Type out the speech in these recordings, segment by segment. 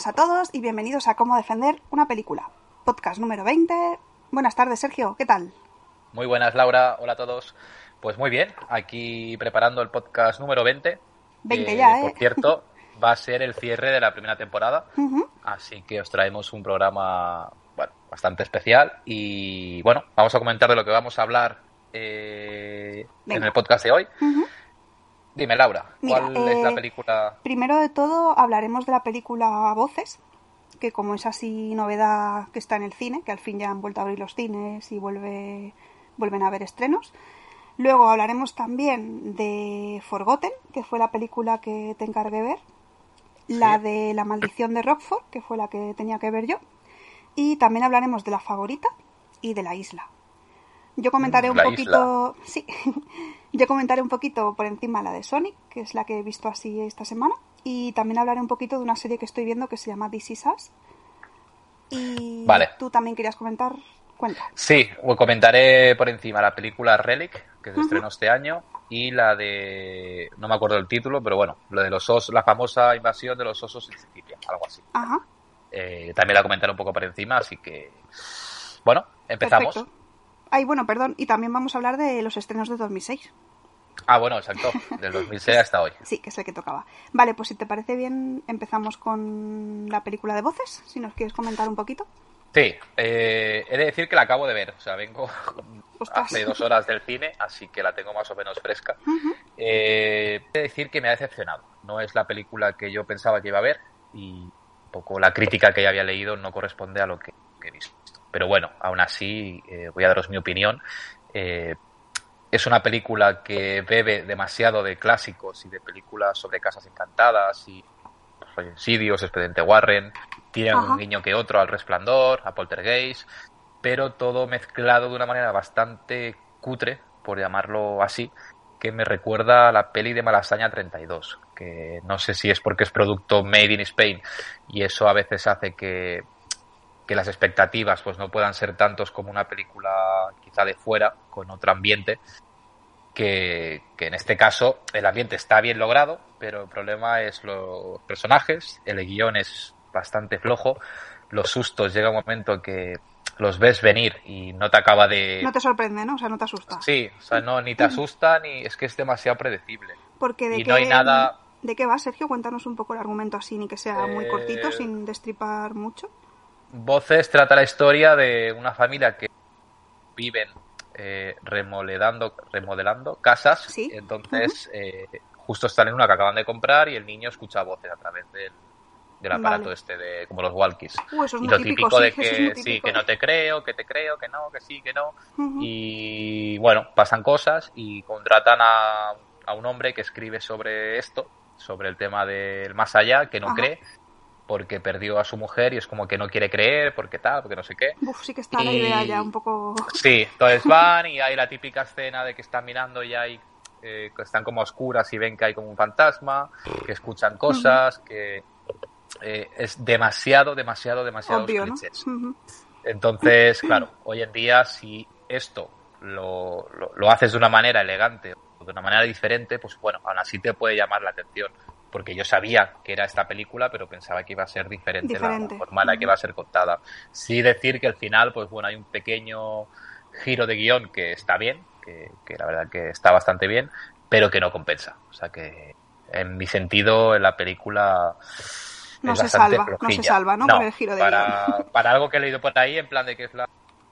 buenas a todos y bienvenidos a Cómo Defender una Película. Podcast número 20. Buenas tardes, Sergio. ¿Qué tal? Muy buenas, Laura. Hola a todos. Pues muy bien, aquí preparando el podcast número 20. 20 ya, ¿eh? Por cierto, va a ser el cierre de la primera temporada. Así que os traemos un programa bueno, bastante especial. Y bueno, vamos a comentar de lo que vamos a hablar eh, en el podcast de hoy. Dime, Laura, Mira, ¿cuál es la eh, película? Primero de todo hablaremos de la película Voces, que como es así novedad que está en el cine, que al fin ya han vuelto a abrir los cines y vuelve, vuelven a haber estrenos. Luego hablaremos también de Forgotten, que fue la película que te encargué ver. La Sí. de La maldición de Rockford, que fue la que tenía que ver yo. Y también hablaremos de La favorita y de La isla. Yo comentaré Mm, un La poquito, sí, yo comentaré un poquito por encima la de Sonic, que es la que he visto así esta semana, y también hablaré un poquito de una serie que estoy viendo que se llama This Is Us. Y Vale. tú también querías comentar, cuenta. Sí, comentaré por encima la película Relic, que se estrenó este año, y la de. No me acuerdo el título, pero bueno, lo de los osos, la famosa invasión de los osos en Sicilia, algo así. Ajá, Eh, también la comentaré un poco por encima, así que. Bueno, empezamos. perfecto. Ay, bueno, perdón, y también vamos a hablar de los estrenos de 2006. Ah, bueno, exacto, del 2006 hasta hoy. Sí, que es el que tocaba. Vale, pues si te parece bien, empezamos con la película de voces, si nos quieres comentar un poquito. Sí, eh, he de decir que la acabo de ver, o sea, vengo Ostras. hace dos horas del cine, así que la tengo más o menos fresca. Ujú. Eh, he de decir que me ha decepcionado. No es la película que yo pensaba que iba a ver y un poco la crítica que ya había leído no corresponde a lo que, que he visto. Pero bueno, aún así eh, voy a daros mi opinión. Eh, es una película que bebe demasiado de clásicos y de películas sobre casas encantadas y Insidious, Expediente Warren, tiene un guiño que otro al Resplandor, a Poltergeist, pero todo mezclado de una manera bastante cutre, por llamarlo así, que me recuerda a la peli de Malasaña 32, que no sé si es porque es producto made in Spain y eso a veces hace que, que las expectativas pues no puedan ser tantos como una película quizá de fuera, con otro ambiente, que, que en este caso el ambiente está bien logrado, pero el problema es los personajes, el guion es bastante flojo, los sustos llega un momento que los ves venir y no te acaba de... No te sorprende, ¿no? O sea, no te asusta. Sí, o sea, no, ni te asusta ni es que es demasiado predecible. Porque de Y qué, no hay nada- ¿De qué va, Sergio? Cuéntanos un poco el argumento así, ni que sea muy Eh, cortito, sin destripar mucho. Voces trata la historia de una familia que viven eh, remodelando, remodelando casas. Sí. Entonces, eh, justo están en una que acaban de comprar y el niño escucha voces a través del, del aparato Vale. este de como los walkies. Uh, eso es y lo típico, típico sí, de es que sí, que no te creo, que te creo, que no, que sí, que no. Y bueno, pasan cosas y contratan a, a un hombre que escribe sobre esto, sobre el tema del más allá, que no Ajá. cree, porque perdió a su mujer y es como que no quiere creer, porque tal, porque no sé qué. Uf, sí que está la Y- idea ya un poco... Sí, entonces van y hay la típica escena de que están mirando y hay eh, que están como a oscuras y ven que hay como un fantasma, que escuchan cosas, que eh, es demasiado, demasiado, demasiado Obvio. Entonces, claro, hoy en día si esto lo, lo, lo haces de una manera elegante o de una manera diferente, pues bueno, aún así te puede llamar la atención. Porque yo sabía que era esta película, pero pensaba que iba a ser diferente, Diferente. La, forma en la que iba a ser contada. Sí decir que al final, pues bueno, hay un pequeño giro de guion que está bien, que, que la verdad que está bastante bien, pero que no compensa. O sea que en mi sentido, en la película No se salva, no se flojilla. salva, ¿no? Con el giro de para, para algo que he leído por ahí, en plan de que es la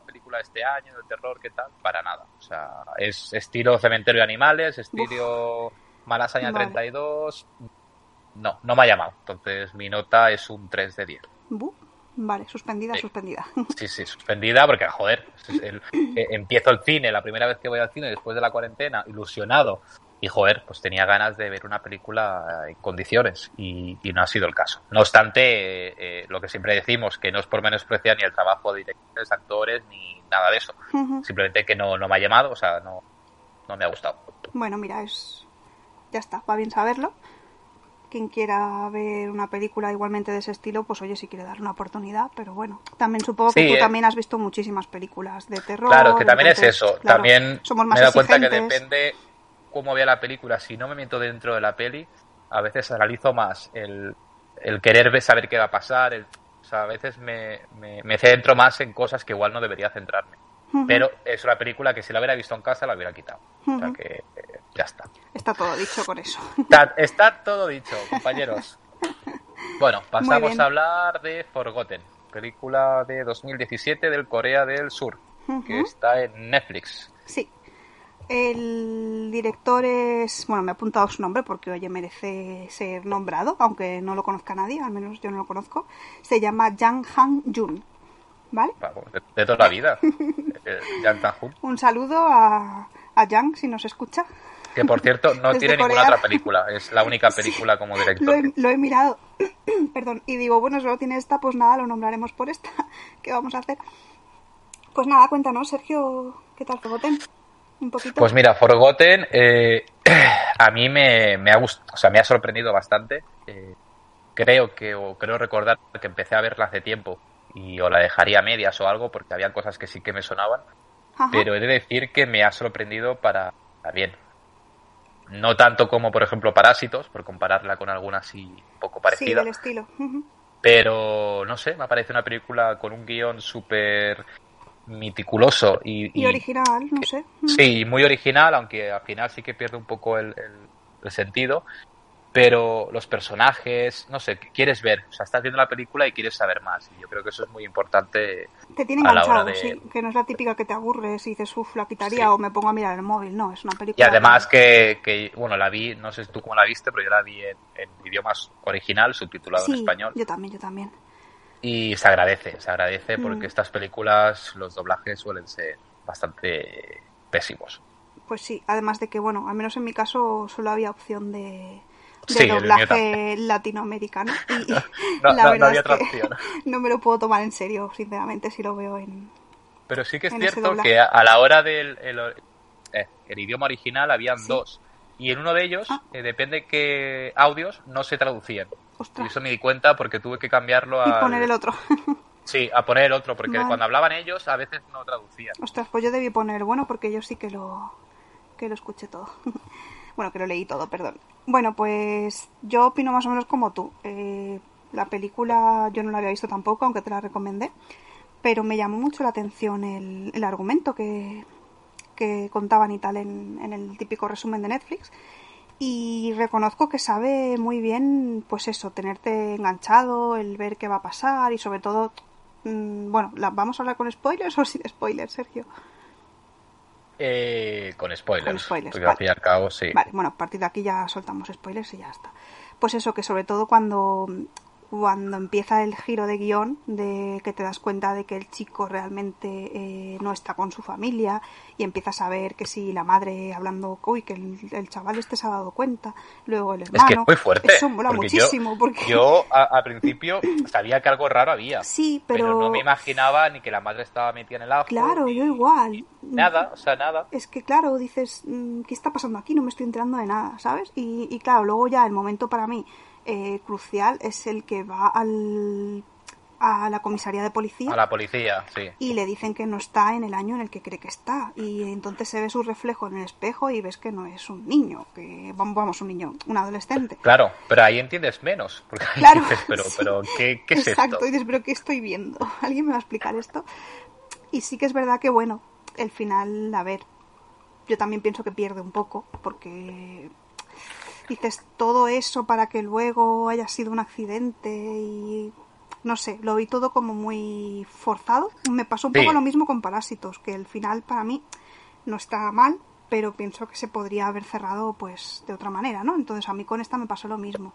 película de este año, de terror, ¿qué tal? Para nada. O sea, es estilo Cementerio de Animales, estilo Malasaña Vale. 32. No, no me ha llamado. Entonces mi nota es un 3 de 10. Bu. Vale, suspendida, Sí. suspendida. Sí, sí, suspendida porque, joder, es el- eh, empiezo el cine, la primera vez que voy al cine después de la cuarentena, ilusionado. Y, joder, pues tenía ganas de ver una película en condiciones y, y no ha sido el caso. No obstante, eh, eh, lo que siempre decimos, que no es por menospreciar ni el trabajo de directores, actores, ni nada de eso. Simplemente que no, no me ha llamado, o sea, no, no me ha gustado. bueno, mira, es. Ya está, va bien saberlo. Quien quiera ver una película igualmente de ese estilo, pues oye, si quiere dar una oportunidad, pero bueno, también supongo que Sí, tú eh. también has visto muchísimas películas de terror. Claro, que también es eso. claro, también somos me he dado cuenta que depende cómo vea la película. Si no me meto dentro de la peli, a veces analizo más el, el querer ver, saber qué va a pasar. el- o sea, a veces me, me, me centro más en cosas que igual no debería centrarme. Pero es una película que si la hubiera visto en casa la hubiera quitado. O sea que eh, ya está. Está todo dicho con eso. Está, está todo dicho, compañeros. Bueno, pasamos a hablar de Forgotten, película de 2017 del Corea del Sur, que está en Netflix. Sí. El director es. Bueno, me he apuntado su nombre porque, oye, merece ser nombrado, aunque no lo conozca nadie, al menos yo no lo conozco. Se llama Jang Han Jun. De, de toda la vida. Eh, Un saludo a, a Jang si nos escucha. que por cierto no Desde tiene ninguna otra película, es la única película como Lo director. he, lo he mirado. Perdón. Y digo, bueno, solo tiene esta, pues nada, lo nombraremos por esta. ¿Qué vamos a hacer? Pues nada, cuéntanos, Sergio, ¿qué tal Fogoten? Un poquito. Pues mira, Forgotten eh, a mí me, me ha gustado, o sea, me ha sorprendido bastante. Eh, creo que, o creo recordar que empecé a verla hace tiempo y o la dejaría a medias o algo porque había cosas que sí que me sonaban. Ajá. pero he de decir que me ha sorprendido para, para bien. No tanto como, por ejemplo, Parásitos, por compararla con alguna así un poco Sí, parecida, del estilo. Pero no sé, me parece una película con un guion súper meticuloso y, Y original, no sé. Sí, muy original, aunque al final sí que pierde un poco el, el- el sentido. Pero los personajes, no sé, quieres ver, o sea, estás viendo la película y quieres saber más. Y yo creo que eso es muy importante Te tiene enganchado, de- sí. Que no es la típica que te aburres y dices, uff, la quitaría Sí. o me pongo a mirar el móvil. No, es una Y película. además que, que, bueno, la vi, no sé tú cómo la viste, pero yo la vi en, en idioma original, subtitulado Sí, en español. yo también, yo también. Y se agradece, se agradece porque Mm. estas películas, los doblajes suelen ser bastante pésimos. Pues sí, además de que, bueno, al menos en mi caso solo había opción de, de Sí, doblaje latinoamericano. Y, y No- la no- no verdad había es que no me lo puedo tomar en serio, sinceramente, si lo veo en... Pero sí que es cierto que a, la hora del el, eh, el idioma original habían Sí. dos. Y en uno de ellos, Ah. eh, depende qué audios, no se traducían. Y Ostras, eso me di cuenta porque tuve que cambiarlo y a... poner el otro. Sí, a poner el otro, porque cuando hablaban ellos a veces no traducían. Ostras, pues yo debí poner bueno porque yo sí que lo que lo escuché todo. Bueno, que lo leí todo, perdón. Bueno, pues yo opino más o menos como tú. Eh, la película yo no la había visto tampoco, aunque te la recomendé, pero me llamó mucho la atención el, el argumento que, que contaban y tal en, en el típico resumen de Netflix. Y reconozco que sabe muy bien, pues eso, tenerte enganchado, el ver qué va a pasar y sobre todo, mm, bueno, la- ¿vamos a hablar con spoilers o sin spoilers, Sergio? Eh, con spoilers. Con spoilers, Porque vale. al fin y al cabo, sí. Vale, bueno, a partir de aquí ya soltamos spoilers y ya está. Pues eso, que sobre todo cuando, cuando empieza el giro de guion, de que te das cuenta de que el chico realmente eh, no está con su familia y empiezas a ver que si la madre hablando, uy, que el, el chaval este se ha dado cuenta, luego el Es hermano. que es muy fuerte. Eso mola porque muchísimo, yo, porque yo al principio sabía que algo raro había. sí, pero... pero, no me imaginaba ni que la madre estaba metida en el ajo. claro, ni yo igual. Nada, o sea, nada. Es que claro, dices, mm, ¿qué está pasando aquí? No me estoy enterando de nada, ¿sabes? Y, y claro, luego ya el momento para mí eh, crucial es el que va al, a la comisaría de policía A la policía, sí. y le dicen que no está en el año en el que cree que está. Y entonces se ve su reflejo en el espejo y ves que no es un niño, que vamos, un niño, un adolescente. Claro, pero ahí entiendes menos. Porque ahí Claro, dices, pero, sí. pero ¿qué, qué es Exacto, esto? y dices, pero ¿qué estoy viendo? ¿Alguien me va a explicar esto? Y sí que es verdad que, bueno, el final, a ver, yo también pienso que pierde un poco, porque dices todo eso para que luego haya sido un accidente y no sé, lo vi todo como muy forzado. Me pasó un Sí. poco lo mismo con Parásitos, que el final para mí no está mal, pero pienso que se podría haber cerrado pues de otra manera, ¿no? Entonces a mí con esta me pasó lo mismo.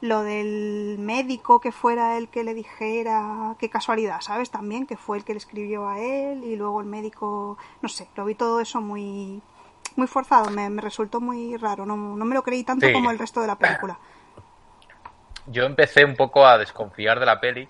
Lo del médico que fuera el que le dijera, qué casualidad, ¿sabes? También que fue el que le escribió a él y luego el médico, no sé, lo vi todo eso muy muy forzado, me, me resultó muy raro, no, no me lo creí tanto Sí. como el resto de la película. Yo empecé un poco a desconfiar de la peli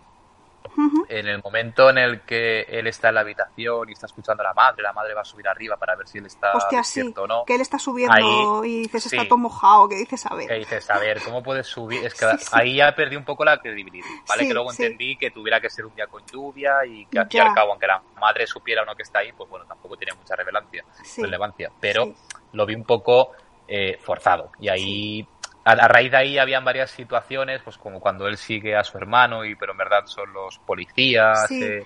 En el momento en el que él está en la habitación y está escuchando a la madre, la madre va a subir arriba para ver si él está Hostia, sí, o no. que él está subiendo Ahí, y dices sí. está todo mojado, que dices a ver. Que dices, a ver, ¿cómo puedes subir? Es que Sí, ahí ya perdí un poco la credibilidad, ¿vale? Que luego entendí que tuviera que ser un día con lluvia y que al fin y Ya. al cabo, aunque la madre supiera o no que está ahí, pues bueno, tampoco tiene mucha relevancia, relevancia. Pero lo vi un poco eh, forzado. Y ahí, a, a raíz de ahí, habían varias situaciones, pues como cuando él sigue a su hermano, y pero en verdad son los policías, Sí. eh,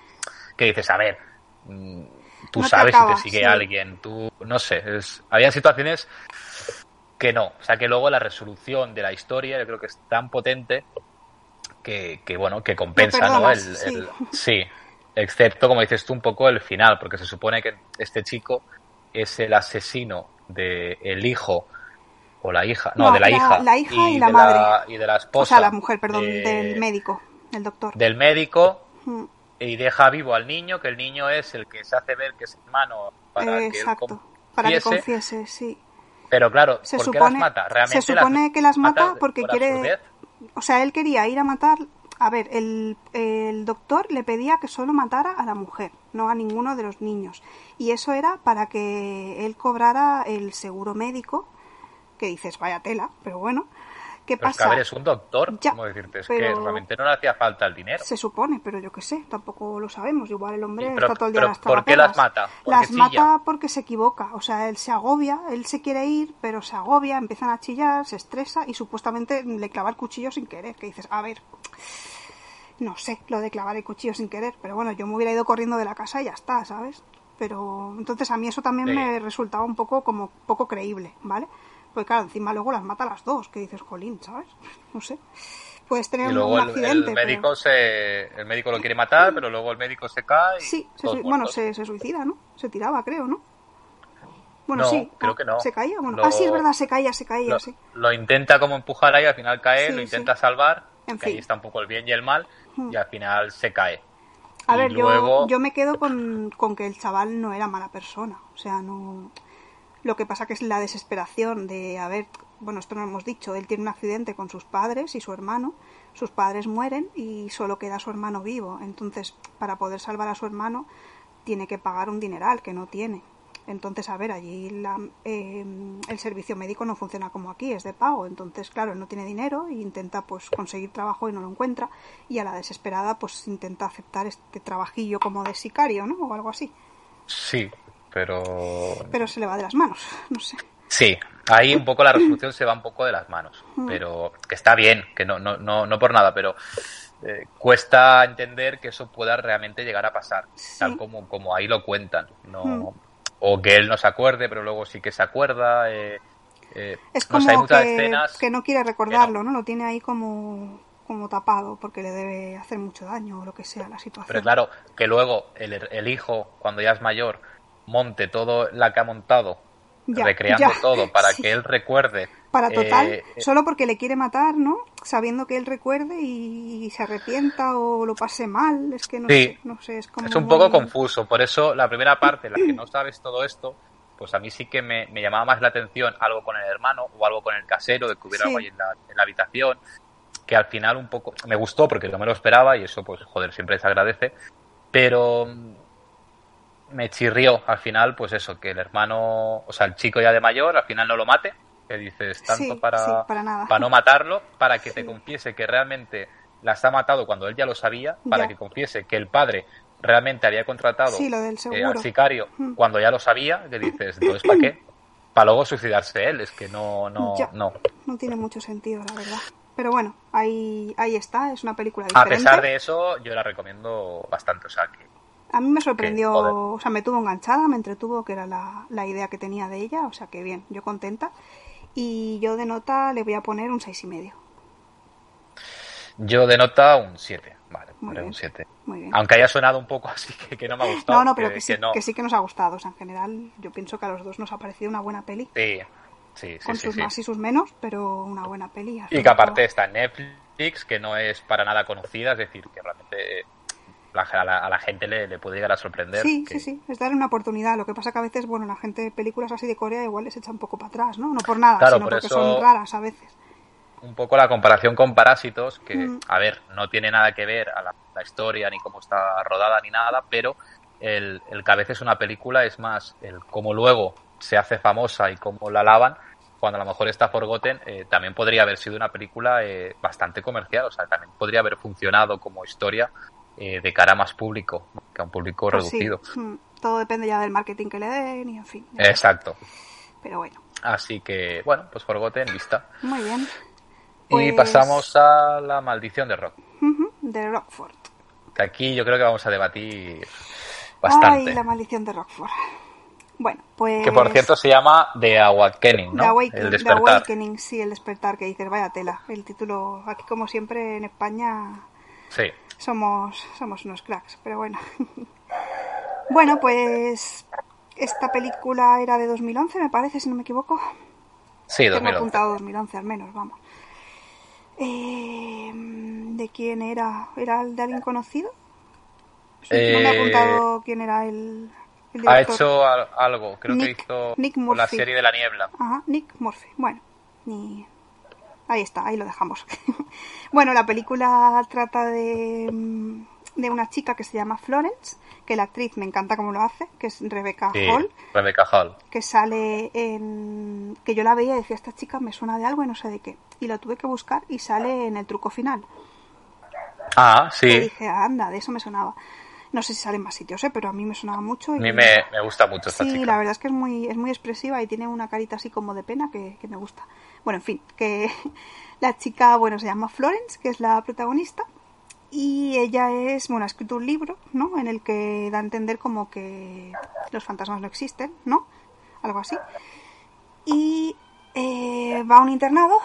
que dices, a ver, mm, tú No sabes acaba, si te sigue sí. alguien, tú, no sé, es, había situaciones que no. O sea, que luego la resolución de la historia yo creo que es tan potente que, que bueno, que compensa, ¿no? El, sí, excepto, como dices tú, un poco el final, porque se supone que este chico es el asesino de el hijo o la hija, no, No, de la, la- hija. la hija y la de madre. y de la O esposa. sea, la mujer, perdón, de- del médico, el doctor. Del médico Mm, y deja vivo al niño, que el niño es el que se hace ver que es hermano para eh, que él exacto, para que confiese. sí. Pero claro, Se ¿por qué supone- las mata? ¿Realmente se supone que las mata porque por quiere- absurdez? O sea, él quería ir a matar. A ver, el, el doctor le pedía que solo matara a la mujer, no a ninguno de los niños. Y eso era para que él cobrara el seguro médico, que dices, vaya tela, pero bueno. ¿Qué Pero es que, pasa? a ver, es un doctor, Ya, ¿cómo decirte? Es que realmente no le hacía falta el dinero. Se supone, pero yo qué sé, tampoco lo sabemos. Igual el hombre Sí, pero- está todo el día pero a las ¿por qué las mata? Las chilla. mata porque se equivoca. O sea, él se agobia, él se quiere ir, pero se agobia, empiezan a chillar, se estresa y supuestamente le clava el cuchillo sin querer. Que dices, a ver, no sé lo de clavar el cuchillo sin querer, pero bueno, yo me hubiera ido corriendo de la casa y ya está, ¿sabes? Pero entonces a mí eso también Sí. me resultaba un poco como poco creíble, ¿vale? Pues claro, encima luego las mata a las dos, que dices, jolín, ¿sabes? No sé. Puedes tener Y un- luego un el, el accidente. pero- médico se el médico lo quiere matar, pero luego el médico se cae y Sí, se bueno, se, se suicida, ¿no? Se tiraba, creo, ¿no? Bueno, No, sí. creo ah, que no. Se caía, bueno. Lo- Ah, sí, es verdad, se caía, se caía, lo, sí. lo intenta como empujar ahí, al final cae, Sí, lo sí. intenta salvar, En que ahí fin. está un poco el bien y el mal, Hmm. y al final se cae. A Y ver, luego- yo, yo me quedo con, con que el chaval no era mala persona. O sea, no. Lo que pasa que es la desesperación de, a ver, bueno, esto no lo hemos dicho, él tiene un accidente con sus padres y su hermano, sus padres mueren y solo queda su hermano vivo. Entonces, para poder salvar a su hermano, tiene que pagar un dineral que no tiene. Entonces, a ver, allí la- eh, el servicio médico no funciona como aquí, es de pago. Entonces, claro, él no tiene dinero e intenta pues conseguir trabajo y no lo encuentra. Y a la desesperada, pues intenta aceptar este trabajillo como de sicario, ¿no? O algo así. Sí, pero Pero se le va de las manos, no sé. Sí, ahí un poco la resolución se va un poco de las manos, Mm. pero que está bien, que no, no, no, no por nada, pero eh, cuesta entender que eso pueda realmente llegar a pasar, Sí. tal como, como ahí lo cuentan, no, Mm. o que él no se acuerde, pero luego sí que se acuerda. eh, eh, Es no como sé, hay muchas que, escenas que no quiere recordarlo, no. Lo tiene ahí como, como tapado porque le debe hacer mucho daño o lo que sea la situación. Pero claro, que luego el, el hijo, cuando ya es mayor, monte todo la que ha montado, Ya, recreando ya, todo para sí. que él recuerde. Para eh, total, eh, solo porque le quiere matar, ¿no? Sabiendo que él recuerde y, se arrepienta o lo pase mal, es que no Sí. sé, no sé, es como Es un poco muy- confuso, por eso la primera parte, en la que no sabes todo esto, pues a mí sí que me, me llamaba más la atención algo con el hermano o algo con el casero, de que hubiera Sí. algo ahí en la, en la habitación, que al final un poco me gustó porque no me lo esperaba y eso pues joder, siempre se agradece, pero me chirrió al final pues eso, que el hermano, o sea, el chico ya de mayor al final no lo mate, que dices tanto Sí, para, sí, para nada. para no matarlo, para que te confiese que realmente las ha matado cuando él ya lo sabía, para Ya. que confiese que el padre realmente había contratado eh, al sicario Mm. cuando ya lo sabía, que dices, entonces ¿para qué? Para luego suicidarse él, es que no, no, Ya. no. No tiene mucho sentido, la verdad. Pero bueno, ahí, ahí está, es una película A diferente. pesar de eso, yo la recomiendo bastante, o sea que A mí me sorprendió, o sea, me tuvo enganchada, me entretuvo, que era la, la idea que tenía de ella, o sea que bien, yo contenta. Y yo de nota le voy a poner un seis y medio. Yo de nota un 7. Vale, Muy bien. un 7. Muy bien. Aunque haya sonado un poco así que, que no me ha gustado. No, no, pero que, sí, no. que sí que nos ha gustado. O sea, en general, yo pienso que a los dos nos ha parecido una buena peli. Sí, sí, sí. con sí, sus sí. más y sus menos, pero una buena peli. Y que aparte está Netflix, que no es para nada conocida, es decir, que realmente la- a, la, a la gente le, le puede llegar a sorprender. Sí, que- sí, sí, es darle una oportunidad. Lo que pasa que a veces, bueno, la gente, películas así de Corea igual les echa un poco para atrás, ¿no? No por nada, Claro, sino por porque eso- son raras a veces. Un poco la comparación con Parásitos, que, Mm. a ver, no tiene nada que ver a la, la historia, ni cómo está rodada, ni nada, pero el, el que a veces una película es más el cómo luego se hace famosa y cómo la alaban, cuando a lo mejor está Forgotten, eh, también podría haber sido una película eh, bastante comercial, o sea, también podría haber funcionado como historia eh, de cara a más público, que a un público Pues sí, reducido. mm, todo depende ya del marketing que le den y en fin. está. Exacto. Pero bueno, Así que, bueno, pues Forgotten, vista. muy bien. Y Pues- pasamos a la maldición de Rock. De Rockford. Que aquí yo creo que vamos a debatir bastante. Ay, la maldición de Rockford. Bueno, pues... Que por cierto se llama The Awakening, The ¿no? Awakening, El The despertar. Awakening, sí, el despertar, que dices, vaya tela. El título, aquí como siempre en España Sí. Somos, somos unos cracks, pero bueno. bueno, pues esta película era de 2011, me parece, si no me equivoco. Sí, Tengo 2011. apuntado 2011 al menos, vamos. Eh, ¿De quién era? ¿Era el de alguien conocido? Sí, No me he Eh, apuntado quién era el, el Ha hecho al- algo, creo Nick- que hizo Nick con la Murphy. serie de la niebla. Ajá, Nick Murphy. Bueno, ni... ahí está, ahí lo dejamos. bueno, la película trata de, mm, de una chica que se llama Florence, que la actriz me encanta cómo lo hace, que es Rebecca Sí, Hall, Rebecca Hall. que sale en... que yo la veía y decía, esta chica me suena de algo y no sé de qué. Y la tuve que buscar y sale en el truco final. Ah, Y sí. dije, anda, de eso me sonaba. No sé si sale en más sitios, ¿eh? pero a mí me sonaba mucho. A y- mí me, me gusta mucho esta Sí, chica. la verdad es que es muy, es muy expresiva y tiene una carita así como de pena que, que me gusta. Bueno, en fin, que la chica, bueno, se llama Florence, que es la protagonista, y ella es, bueno, ha escrito un libro, ¿no? En el que da a entender como que los fantasmas no existen, ¿no? Algo así. Y eh, va a un internado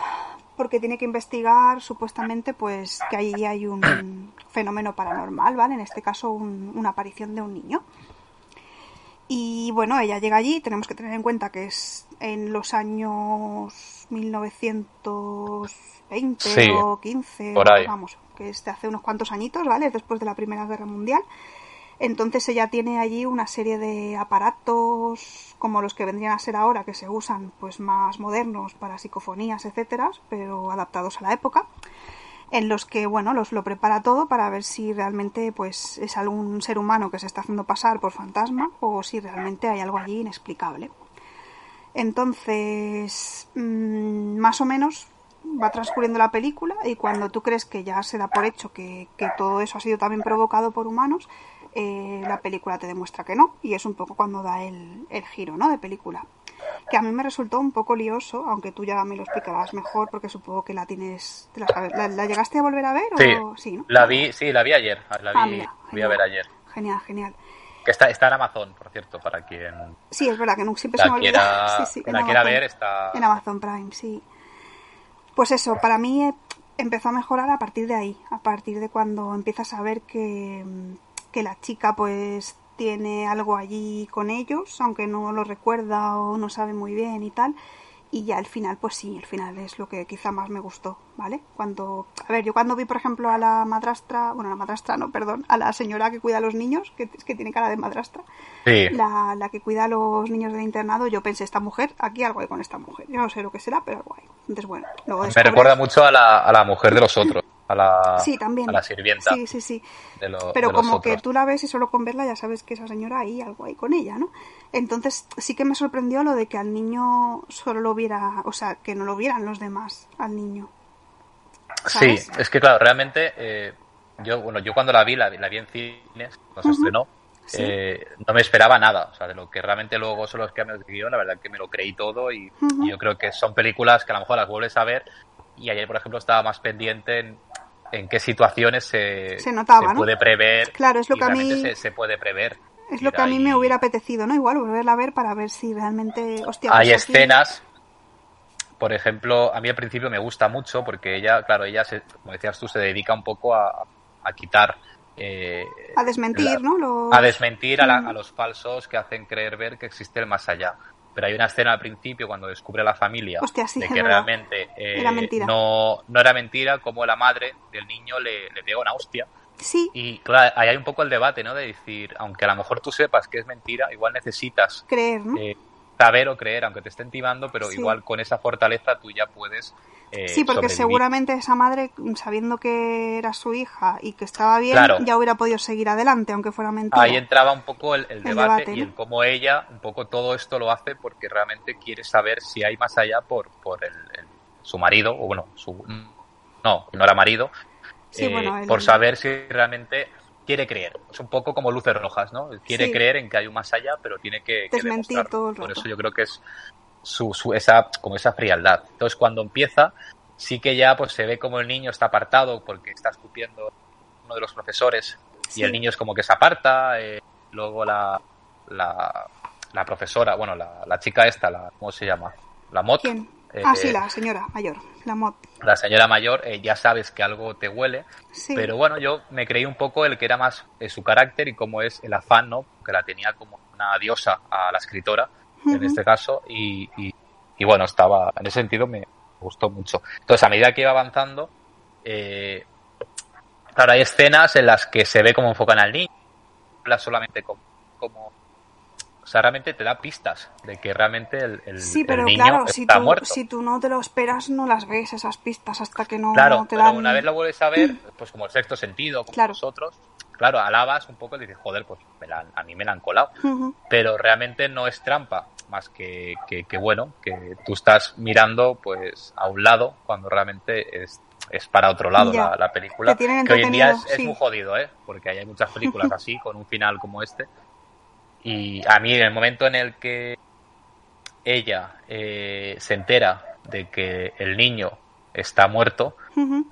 porque tiene que investigar supuestamente pues que ahí hay un fenómeno paranormal, ¿vale? En este caso un- una aparición de un niño. Y bueno, ella llega allí, tenemos que tener en cuenta que es en los años 1920 Sí, o 15, por o, ahí. vamos, que es de hace unos cuantos añitos, ¿vale? Es después de la Primera Guerra Mundial. Entonces ella tiene allí una serie de aparatos como los que vendrían a ser ahora, que se usan pues más modernos para psicofonías, etcétera, pero adaptados a la época, en los que bueno los lo prepara todo para ver si realmente pues es algún ser humano que se está haciendo pasar por fantasma o si realmente hay algo allí inexplicable. Entonces, mm, más o menos va transcurriendo la película y cuando tú crees que ya se da por hecho que, que todo eso ha sido también provocado por humanos, eh, la película te demuestra que no y es un poco cuando da el, el giro ¿no? de película. Que a mí me resultó un poco lioso, aunque tú ya me lo explicarás mejor porque supongo que la tienes... te la, sabes. ¿La, la llegaste a volver a ver? Sí, O... sí ¿no? la vi, sí, la vi ayer. La vi, Ah, mira, a ver ayer. Genial, genial. Que está, está en Amazon, por cierto, para quien Sí, es verdad que nunca siempre se me olvida. quiera, Sí, sí, la quiera ver. Está... En Amazon Prime, sí. Pues eso, para mí eh, empezó a mejorar a partir de ahí, a partir de cuando empiezas a ver que, mm, que la chica pues tiene algo allí con ellos, aunque no lo recuerda o no sabe muy bien y tal. Y ya al final, pues sí, el final es lo que quizá más me gustó, ¿vale? Cuando, a ver, yo cuando vi, por ejemplo, a la madrastra, bueno, a la madrastra no, perdón, a la señora que cuida a los niños, que es que tiene cara de madrastra, Sí, la, la que cuida a los niños del internado, yo pensé, esta mujer, aquí algo hay con esta mujer. Yo no sé lo que será, pero algo hay. Entonces, bueno, luego me recuerda mucho a la, a la mujer de los otros, a la, Sí, también. a la sirvienta Sí, sí, sí. de, lo- Pero de como que tú la ves y solo con verla ya sabes que esa señora ahí algo hay con ella, ¿no? Entonces sí que me sorprendió lo de que al niño solo lo viera, o sea, que no lo vieran los demás al niño. Sí, es que claro, realmente eh, yo, bueno, yo cuando la vi, la, vi- la vi en cines, cuando se Ujú. estrenó, Sí. eh, no me esperaba nada, o sea, de lo que realmente luego son los que me guion, la verdad que me lo creí todo y, y yo creo que son películas que a lo mejor las vuelves a ver y ayer, por ejemplo, estaba más pendiente en, en qué situaciones se, Se notaba, ¿no? puede prever. Claro, es lo que a mí- se, se puede prever. Es lo que a mí ahí- me hubiera apetecido, ¿no? Igual volverla a ver para ver si realmente, hostia, Hay pues escenas por ejemplo, a mí al principio me gusta mucho porque ella, claro, ella, se, como decías tú, se dedica un poco a, a quitar eh, a desmentir, la, ¿no? Los... A desmentir a, la, a, los falsos que hacen creer ver que existe el más allá. Pero hay una escena al principio cuando descubre a la familia Hostia, sí, de que verdad. realmente eh, era. No, no era mentira, como la madre del niño le, le pega una hostia. Sí. Y claro, ahí hay un poco el debate, ¿no? De decir, aunque a lo mejor tú sepas que es mentira, igual necesitas creer, ¿no? eh, saber o creer, aunque te estén timando, pero Sí. igual con esa fortaleza tú ya puedes. eh, Sí, porque sobrevivir. seguramente esa madre, sabiendo que era su hija y que estaba bien, Claro. ya hubiera podido seguir adelante, aunque fuera mentira. Ahí entraba un poco el, el debate, debate, y el cómo ella, un poco todo esto lo hace porque realmente quiere saber si hay más allá por, por el, el- su marido, o bueno, su. No, no era marido, Sí, eh, bueno, el- por saber si realmente quiere creer. Es un poco como luces rojas, ¿no? Quiere Sí. creer en que hay un más allá, pero tiene que, que demostrarlo. todo el Por eso yo creo que es su, su, esa, como esa frialdad. Entonces cuando empieza, sí que ya pues se ve como el niño está apartado porque está escupiendo uno de los profesores Sí. y el niño es como que se aparta, eh, luego la, la, la profesora, bueno, la, la chica esta, la, ¿cómo se llama? La Mot. ¿Quién? eh, ah, sí, la señora mayor, la señora mayor, eh, ya sabes que algo te huele, Sí. pero bueno, yo me creí un poco el que era más eh, su carácter y cómo es el afán, ¿no? Que la tenía como una diosa a la escritora, en este caso, y, y, y bueno, estaba, en ese sentido me gustó mucho. Entonces, a medida que iba avanzando, eh, claro, hay escenas en las que se ve cómo enfocan al niño, habla solamente como, como o sea, realmente te da pistas de que realmente el, el- Sí, el pero niño claro, si tú, muerto. si tú no te lo esperas, no las ves esas pistas hasta que no Claro, te pero dan. una vez lo vuelves a ver, pues como el sexto sentido, como Claro. nosotros, claro, alabas un poco y dices, joder, pues me la a mí me la han colado. Pero realmente no es trampa, más que, que, que bueno, que tú estás mirando pues a un lado cuando realmente es, es para otro lado la, la película. Te Que hoy en día es, entretenido, es sí. muy jodido, ¿eh? Porque hay muchas películas así, con un final como este. Y a mí, en el momento en el que ella eh, se entera de que el niño está muerto,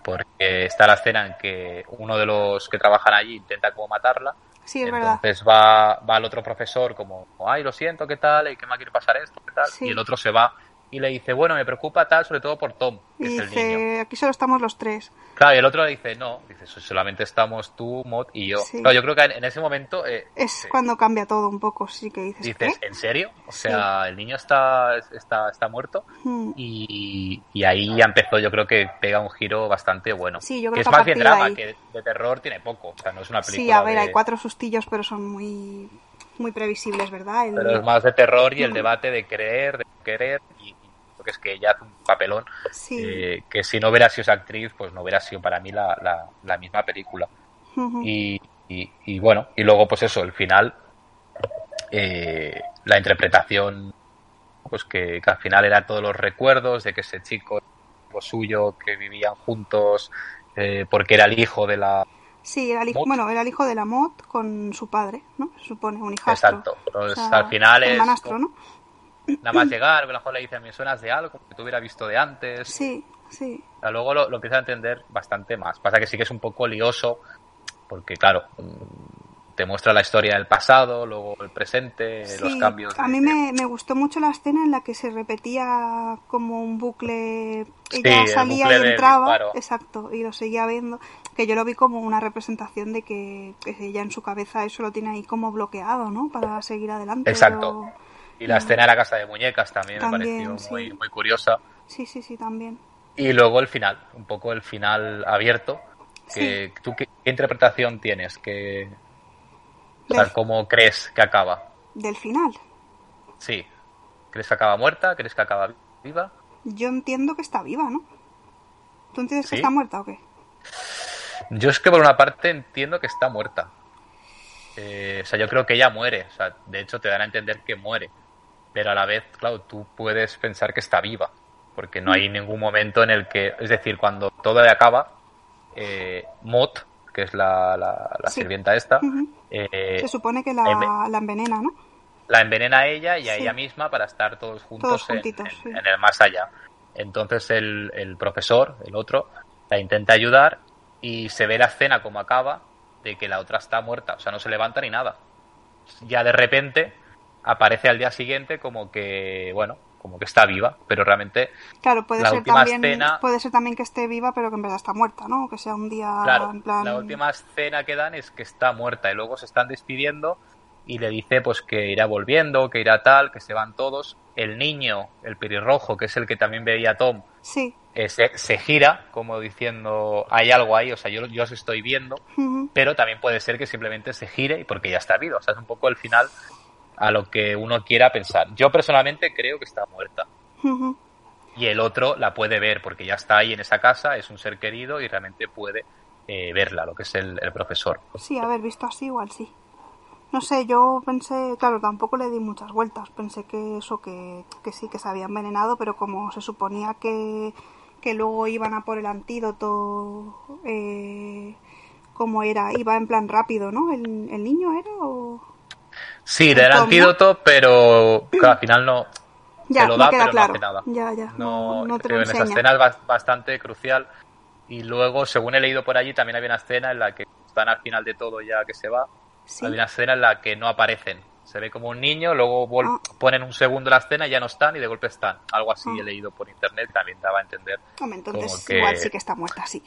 porque está la escena en que uno de los que trabajan allí intenta como matarla, Sí, es verdad. entonces va, va el otro profesor como, ay, lo siento, ¿qué tal? ¿Y qué me quiere pasar esto? ¿Qué tal? Sí. Y el otro se va y le dice, bueno, me preocupa tal, sobre todo por Tom, que Y es el niño. dice, aquí solo estamos los tres. Claro, y el otro le dice, no, dice, solamente estamos tú, Mod y yo. Sí. Claro, yo creo que en, en ese momento eh, Es eh, cuando cambia todo un poco, sí que dices, dices, ¿qué? ¿en serio? O Sí. sea, el niño está, está, está muerto. Mm. Y, y ahí ya empezó, yo creo que pega un giro bastante bueno. Sí, yo creo que es que más bien drama, ahí- que de terror tiene poco. O sea, no es una película Sí, a ver, de- hay cuatro sustillos, pero son muy muy previsibles, ¿verdad? El- Pero es más de terror y el debate de creer, de querer. Y, y creo que es que ella hace un papelón Sí. eh, que si no hubiera sido esa actriz, pues no hubiera sido para mí la, la, la misma película. Y, y, y bueno, y luego pues eso, el final, eh, la interpretación, pues que, que al final era todos los recuerdos de que ese chico lo suyo, que vivían juntos, eh, porque era el hijo de la... Sí, era el hijo, bueno, era el hijo de la Mot con su padre, ¿no? Se supone, un hijastro. Exacto. Entonces, O sea, al final es... Nada más llegar, a lo mejor le dicen, me suenas de algo, que te hubiera visto de antes. Sí, sí. O sea, luego lo, lo empieza a entender bastante más. Pasa que sí que es un poco lioso, porque claro, mm, te muestra la historia del pasado, luego el presente, los Sí, cambios. a mí me, me gustó mucho la escena en la que se repetía como un bucle. Sí, Ella el salía bucle y entraba, exacto, y lo seguía viendo. Que yo lo vi como una representación de que, que ella en su cabeza eso lo tiene ahí como bloqueado, ¿no? Para seguir adelante. Exacto. o- Y la escena de la casa de muñecas también, También, me pareció sí. muy, muy curiosa. Sí, sí, sí, también. Y luego el final, un poco el final abierto. Que, ¿Tú qué, qué interpretación tienes? ¿Qué, o sea, ¿Cómo crees que acaba? Del final. Sí. ¿Crees que acaba muerta? ¿Crees que acaba viva? Yo entiendo que está viva, ¿no? ¿Tú entiendes que ¿Sí? está muerta o qué? Yo es que por una parte entiendo que está muerta. Eh, o sea, yo creo que ella muere. O sea, de hecho te dan a entender que muere. Pero a la vez, claro, tú puedes pensar que está viva. Porque no hay ningún momento en el que... Es decir, cuando todo acaba, eh, Mot, que es la, la, la Sí. sirvienta esta, eh, Se supone que la, enve- la envenena, ¿no? la envenena a ella y a Sí. ella misma para estar todos juntos Todos en- juntitos, en, sí. en el más allá. Entonces el, el profesor, el otro, la intenta ayudar y se ve la escena como acaba de que la otra está muerta, o sea, no se levanta ni nada. Ya de repente aparece al día siguiente como que, bueno, como que está viva, pero realmente Claro, puede La ser última también escena- puede ser también que esté viva pero que en verdad está muerta, ¿no? Que sea un día Claro, en plan la última escena que dan es que está muerta y luego se están despidiendo y le dice pues que irá volviendo, que irá tal, que se van todos. El niño, el pelirrojo, que es el que también veía a Tom, Sí. eh, se, se gira como diciendo hay algo ahí, o sea, yo, yo os estoy viendo, pero también puede ser que simplemente se gire y porque ya está vivo. O sea, es un poco el final a lo que uno quiera pensar. Yo personalmente creo que está muerta. Y el otro la puede ver porque ya está ahí en esa casa, es un ser querido y realmente puede eh, verla, lo que es el, el profesor. Sí, haber visto así igual sí. No sé, yo pensé, claro, tampoco le di muchas vueltas. Pensé que eso, que, que sí, que se había envenenado, pero como se suponía que, que luego iban a por el antídoto, eh, como era, iba en plan rápido, ¿no? ¿El, el niño era o...? Sí, El le da Tom, ¿no? antídoto, pero claro, al final no Ya, se lo da, queda pero claro. no hace nada. Ya, ya, No, no, te lo en esa escena es bas- bastante crucial. Y luego, según he leído por allí, también había una escena en la que están al final de todo ya que se va. Sí. Había una escena en la que no aparecen. Se ve como un niño, luego Ah. ponen un segundo la escena y ya no están y de golpe están. Algo así Ah. he leído por internet, también daba a entender Hombre, entonces como que- igual sí que está muerta, sí.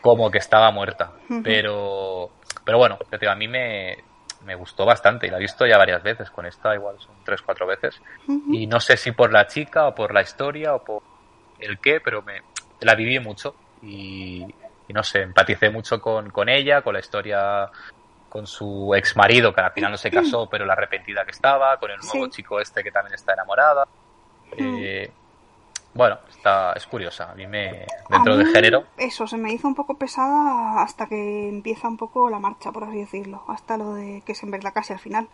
como que estaba muerta. Pero, pero bueno, a mí me, me gustó bastante y la he visto ya varias veces. Con esta igual son tres, cuatro veces. Y no sé si por la chica o por la historia o por el qué, pero me la viví mucho y, y no sé, empaticé mucho con, con ella, con la historia con su ex marido que al final no se casó pero la arrepentida que estaba, con el nuevo Sí. chico este que también está enamorada. Eh, bueno, está, es curiosa, a mí me, dentro del género, Eso, se me hizo un poco pesada hasta que empieza un poco la marcha, por así decirlo. Hasta lo de que en verdad casi al final,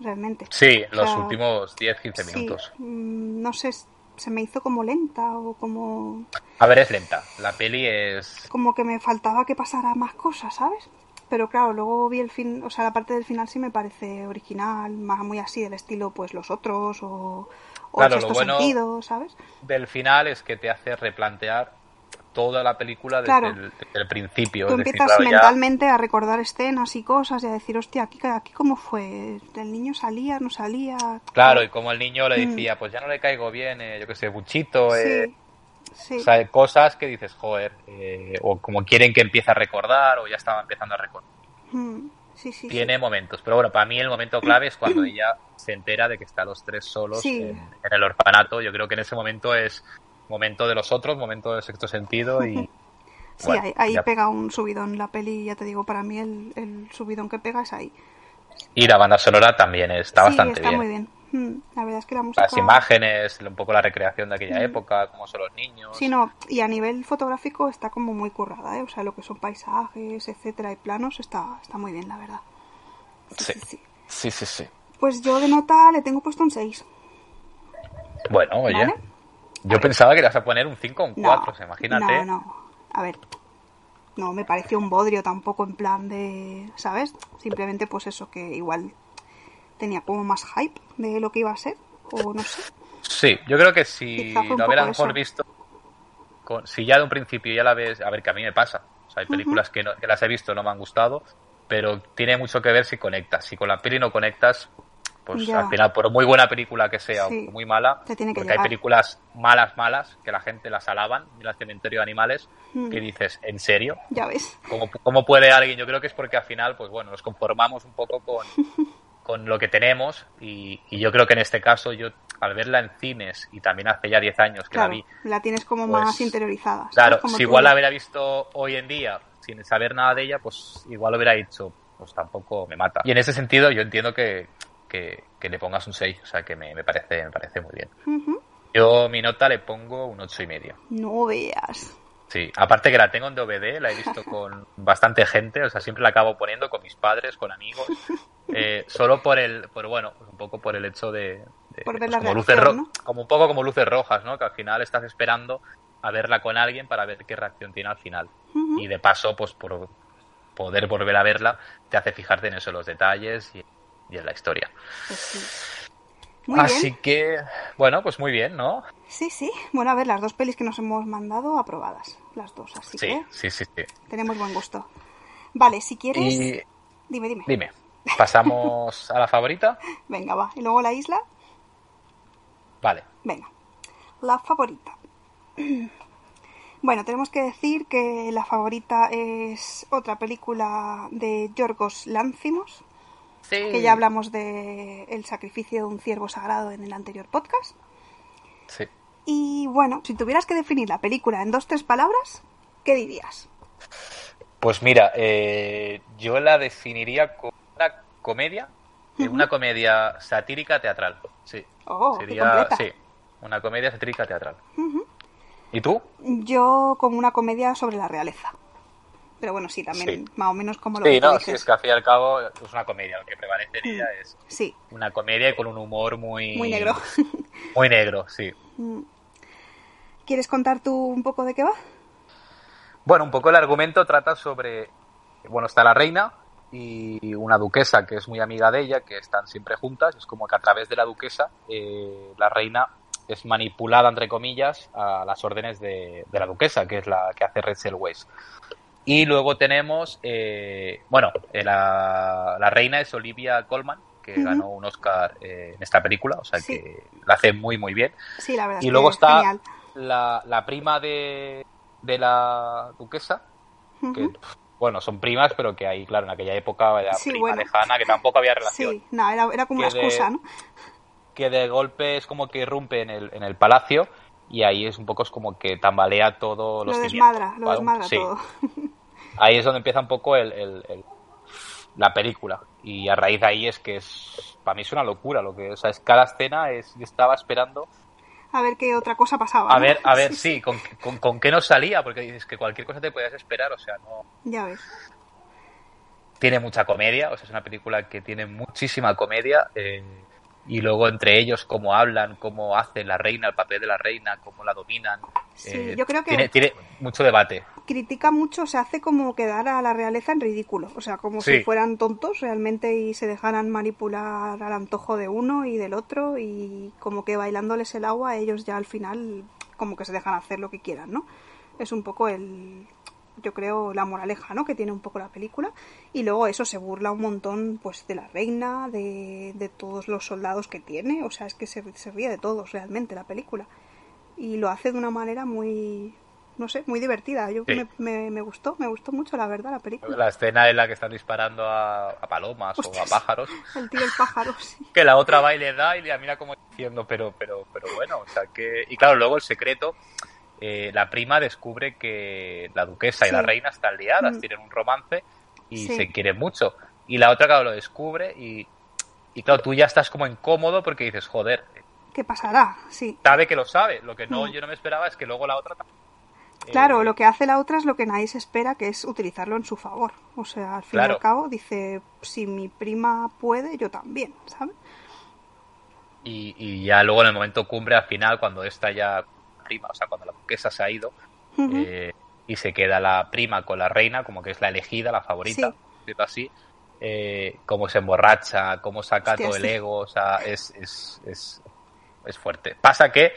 realmente. sí, O los sea, últimos 10-15 sí, minutos. mm, no sé, se me hizo como lenta o como, A ver, es lenta, la peli es... como que me faltaba que pasara más cosas, ¿sabes? Pero claro, luego vi el fin, o sea, la parte del final sí me parece original, más muy así del estilo, pues los otros o, o Claro, lo bueno- sentido, ¿sabes? del final es que te hace replantear toda la película desde, Claro. el, desde el principio. Tú decir, empiezas ya- mentalmente a recordar escenas y cosas y a decir, hostia, aquí, aquí cómo fue, el niño salía, no salía. Claro, y como el niño le Mm. decía, pues ya no le caigo bien, eh, yo que sé, Buchito, eh, Sí, sí. o sea, cosas que dices, joder, eh, o como quieren que empiece a recordar, o ya estaba empezando a recordar. Mm, sí, sí, Tiene momentos, pero bueno, para mí el momento clave es cuando ella se entera de que están los tres solos en, en el orfanato. Yo creo que en ese momento es momento de los otros, momento del sexto sentido y... Sí, bueno, ahí, ahí pega un subidón la peli, ya te digo, para mí el, el subidón que pega es ahí. Y la banda sonora también está bastante está bien. muy bien. La verdad es que la música... Las imágenes, un poco la recreación de aquella Mm. época, cómo son los niños. Sí, no, y a nivel fotográfico está como muy currada, ¿eh? O sea, lo que son paisajes, etcétera, y planos, está, está muy bien, la verdad. Sí. sí, sí. Sí, sí, sí. Pues yo de nota le tengo puesto un 6. Bueno, oye. ¿Vale? Yo pensaba que le vas a poner un 5 o un 4, o sea, imagínate. No, no. A ver. No me pareció un bodrio tampoco en plan de. ¿Sabes? Simplemente pues eso, que igual tenía como más hype de lo que iba a ser. O no sé. Sí, yo creo que si lo hubiera poco mejor visto, con- si ya de un principio ya la ves, a ver, que a mí me pasa. O sea, hay películas que, no- que las he visto no me han gustado, pero tiene mucho que ver si conectas. Si con la peli no conectas, pues Ya. al final, por muy buena película que sea Sí. o muy mala, tiene que porque hay llegar. películas malas, malas, que la gente las alaban, mira el cementerio de animales, Mm. que dices, ¿en serio? Ya ves. ¿Cómo, cómo puede alguien? Yo creo que es porque al final, pues bueno, nos conformamos un poco con, con lo que tenemos y, y yo creo que en este caso yo al verla en cines y también hace ya 10 años que Claro. la vi, La tienes como Pues, más interiorizada. claro, Como si igual la hubiera visto hoy en día sin saber nada de ella, pues igual lo hubiera dicho, pues tampoco me mata. Y en ese sentido yo entiendo que, que, que le pongas un 6, o sea que me, me parece, me parece muy bien. Yo mi nota le pongo un ocho y medio. No veas. Sí, aparte que la tengo en DVD, la he visto con bastante gente, o sea, siempre la acabo poniendo con mis padres, con amigos, eh, solo por el, por bueno, pues un poco por el hecho de, de- Por ver pues la como reacción, luces ¿no? como un poco como luces rojas, ¿no? Que al final estás esperando a verla con alguien para ver qué reacción tiene al final y de paso, pues por poder volver a verla, te hace fijarte en eso, en los detalles y, y en la historia. Pues sí. Muy Así bien. que, bueno, pues muy bien, ¿no? Sí, sí. Bueno, a ver, las dos pelis que nos hemos mandado aprobadas. Las dos, así Sí, que sí, sí, sí. tenemos buen gusto. Vale, si quieres. Y Dime, dime. dime, pasamos a la favorita. Venga, va. Y luego la isla. Vale, Venga, la favorita. Bueno, tenemos que decir que la favorita es otra película de Yorgos Lanzimos, Sí. que ya hablamos de El sacrificio de un ciervo sagrado en el anterior podcast. Sí. Y bueno, si tuvieras que definir la película en dos, tres palabras, ¿qué dirías? Pues mira, eh, yo la definiría como una comedia, eh, una comedia satírica teatral. Sí. Oh, Sería, sí, una comedia satírica teatral. ¿Y tú? Yo como una comedia sobre la realeza. Pero bueno, sí, también Sí. más o menos como lo Sí, que no, sí, es que al fin y al cabo es una comedia. Lo que prevalece en ella es Sí, una comedia con un humor muy... muy negro. Muy negro, sí. ¿Quieres contar tú un poco de qué va? Bueno, un poco el argumento trata sobre, bueno, está la reina y una duquesa que es muy amiga de ella, que están siempre juntas. Es como que a través de la duquesa eh, la reina es manipulada, entre comillas, a las órdenes de, de la duquesa, que es la que hace Rachel Weisz. Y luego tenemos, eh, bueno, eh, la, la reina es Olivia Colman, que ganó un Oscar eh, en esta película, o sea Sí. que la hace muy, muy bien. Sí, la verdad Y luego es está la, la prima de, de la duquesa, que, bueno, son primas, pero que ahí, claro, en aquella época era Sí, prima bueno. lejana, que tampoco había relación. Sí, no, era, era como una Que de- excusa, ¿no? Que de golpe es como que irrumpe en el, en el palacio y ahí es un poco es como que tambalea todo Lo desmadra, lo ¿vale? desmadra Sí, todo. Ahí es donde empieza un poco el, el- el- la película y a raíz de ahí es que es para mí es una locura lo que o sea es cada escena es yo estaba esperando A ver qué otra cosa pasaba. a ¿no? ver a ver sí con, con, con qué nos salía porque dices que cualquier cosa te podías esperar o sea no Ya ves. tiene mucha comedia, o sea, es una película que tiene muchísima comedia. eh, y luego entre ellos cómo hablan, cómo hace la reina, el papel de la reina, cómo la dominan. Sí, eh, yo creo que- Tiene, tiene mucho debate. Critica mucho, se hace como quedar a la realeza en ridículo. O sea, como si fueran tontos realmente y se dejaran manipular al antojo de uno y del otro y como que bailándoles el agua ellos ya al final como que se dejan hacer lo que quieran, ¿no? Es un poco el yo creo la moraleja no que tiene un poco la película. Y luego eso se burla un montón pues de la reina de, de todos los soldados que tiene. O sea es que se, se ríe de todos realmente la película. Y lo hace de una manera muy no sé muy divertida. Yo Sí. me, me, me gustó me gustó mucho la verdad la película. La escena en la que están disparando a, a palomas Ostras. o a pájaros, el tío el pájaro sí. que la otra va y le da y le mira como diciendo, pero, pero, pero bueno, o sea que... Y claro, luego el secreto, eh, la prima descubre que la duquesa y la reina están liadas, Mm. tienen un romance y Sí. se quieren mucho. Y la otra, claro, lo descubre y, y claro, tú ya estás como incómodo porque dices, joder, qué pasará sí sabe que lo sabe. Lo que no Mm. yo no me esperaba es que luego la otra... eh, Claro, lo que hace la otra es lo que nadie se espera, que es utilizarlo en su favor. O sea, al fin y al cabo dice, si mi prima puede, yo también, ¿sabes? Y, y ya luego en el momento cumbre, al final, cuando esta ya prima, o sea, cuando la duquesa se ha ido eh, y se queda la prima con la reina, como que es la elegida, la favorita, Sí. así, eh, cómo se emborracha, cómo saca Hostia, todo el sí. ego, o sea, es, es, es, es fuerte. Pasa que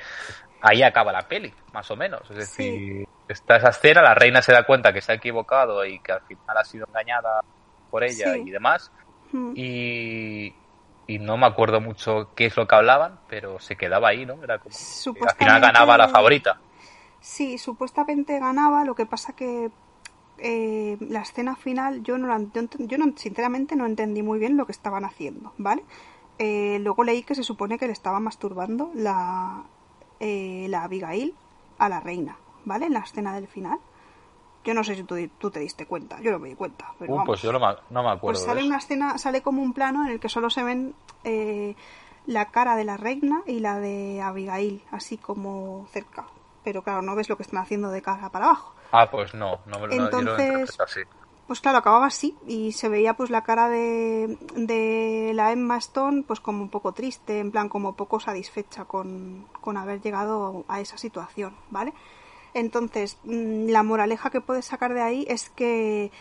ahí acaba la peli, más o menos. Es decir, está esa escena, la reina se da cuenta que se ha equivocado y que al final ha sido engañada por ella y demás. Y, y no me acuerdo mucho qué es lo que hablaban, pero se quedaba ahí, ¿no? Era como al final ganaba la favorita. Sí, supuestamente ganaba, lo que pasa que eh, la escena final yo no, la, yo no- sinceramente no entendí muy bien lo que estaban haciendo, ¿vale? Eh, luego leí que se supone que le estaba masturbando la, eh, la Abigail a la reina, ¿vale? En la escena del final. Yo no sé si tú, tú te diste cuenta, yo no me di cuenta. Pero Uh, vamos. pues yo no me, no me acuerdo. Pues de sale una escena, sale como un plano en el que solo se ven eh, la cara de la reina y la de Abigail, así como cerca. Pero claro, no ves lo que están haciendo de cara para abajo. Ah, pues no, no me lo Entonces- interpreto así. Pues claro, acababa así y se veía pues la cara de, de la Emma Stone pues como un poco triste, en plan como poco satisfecha con, con haber llegado a esa situación, ¿vale? Entonces, mm, la moraleja que puedes sacar de ahí es que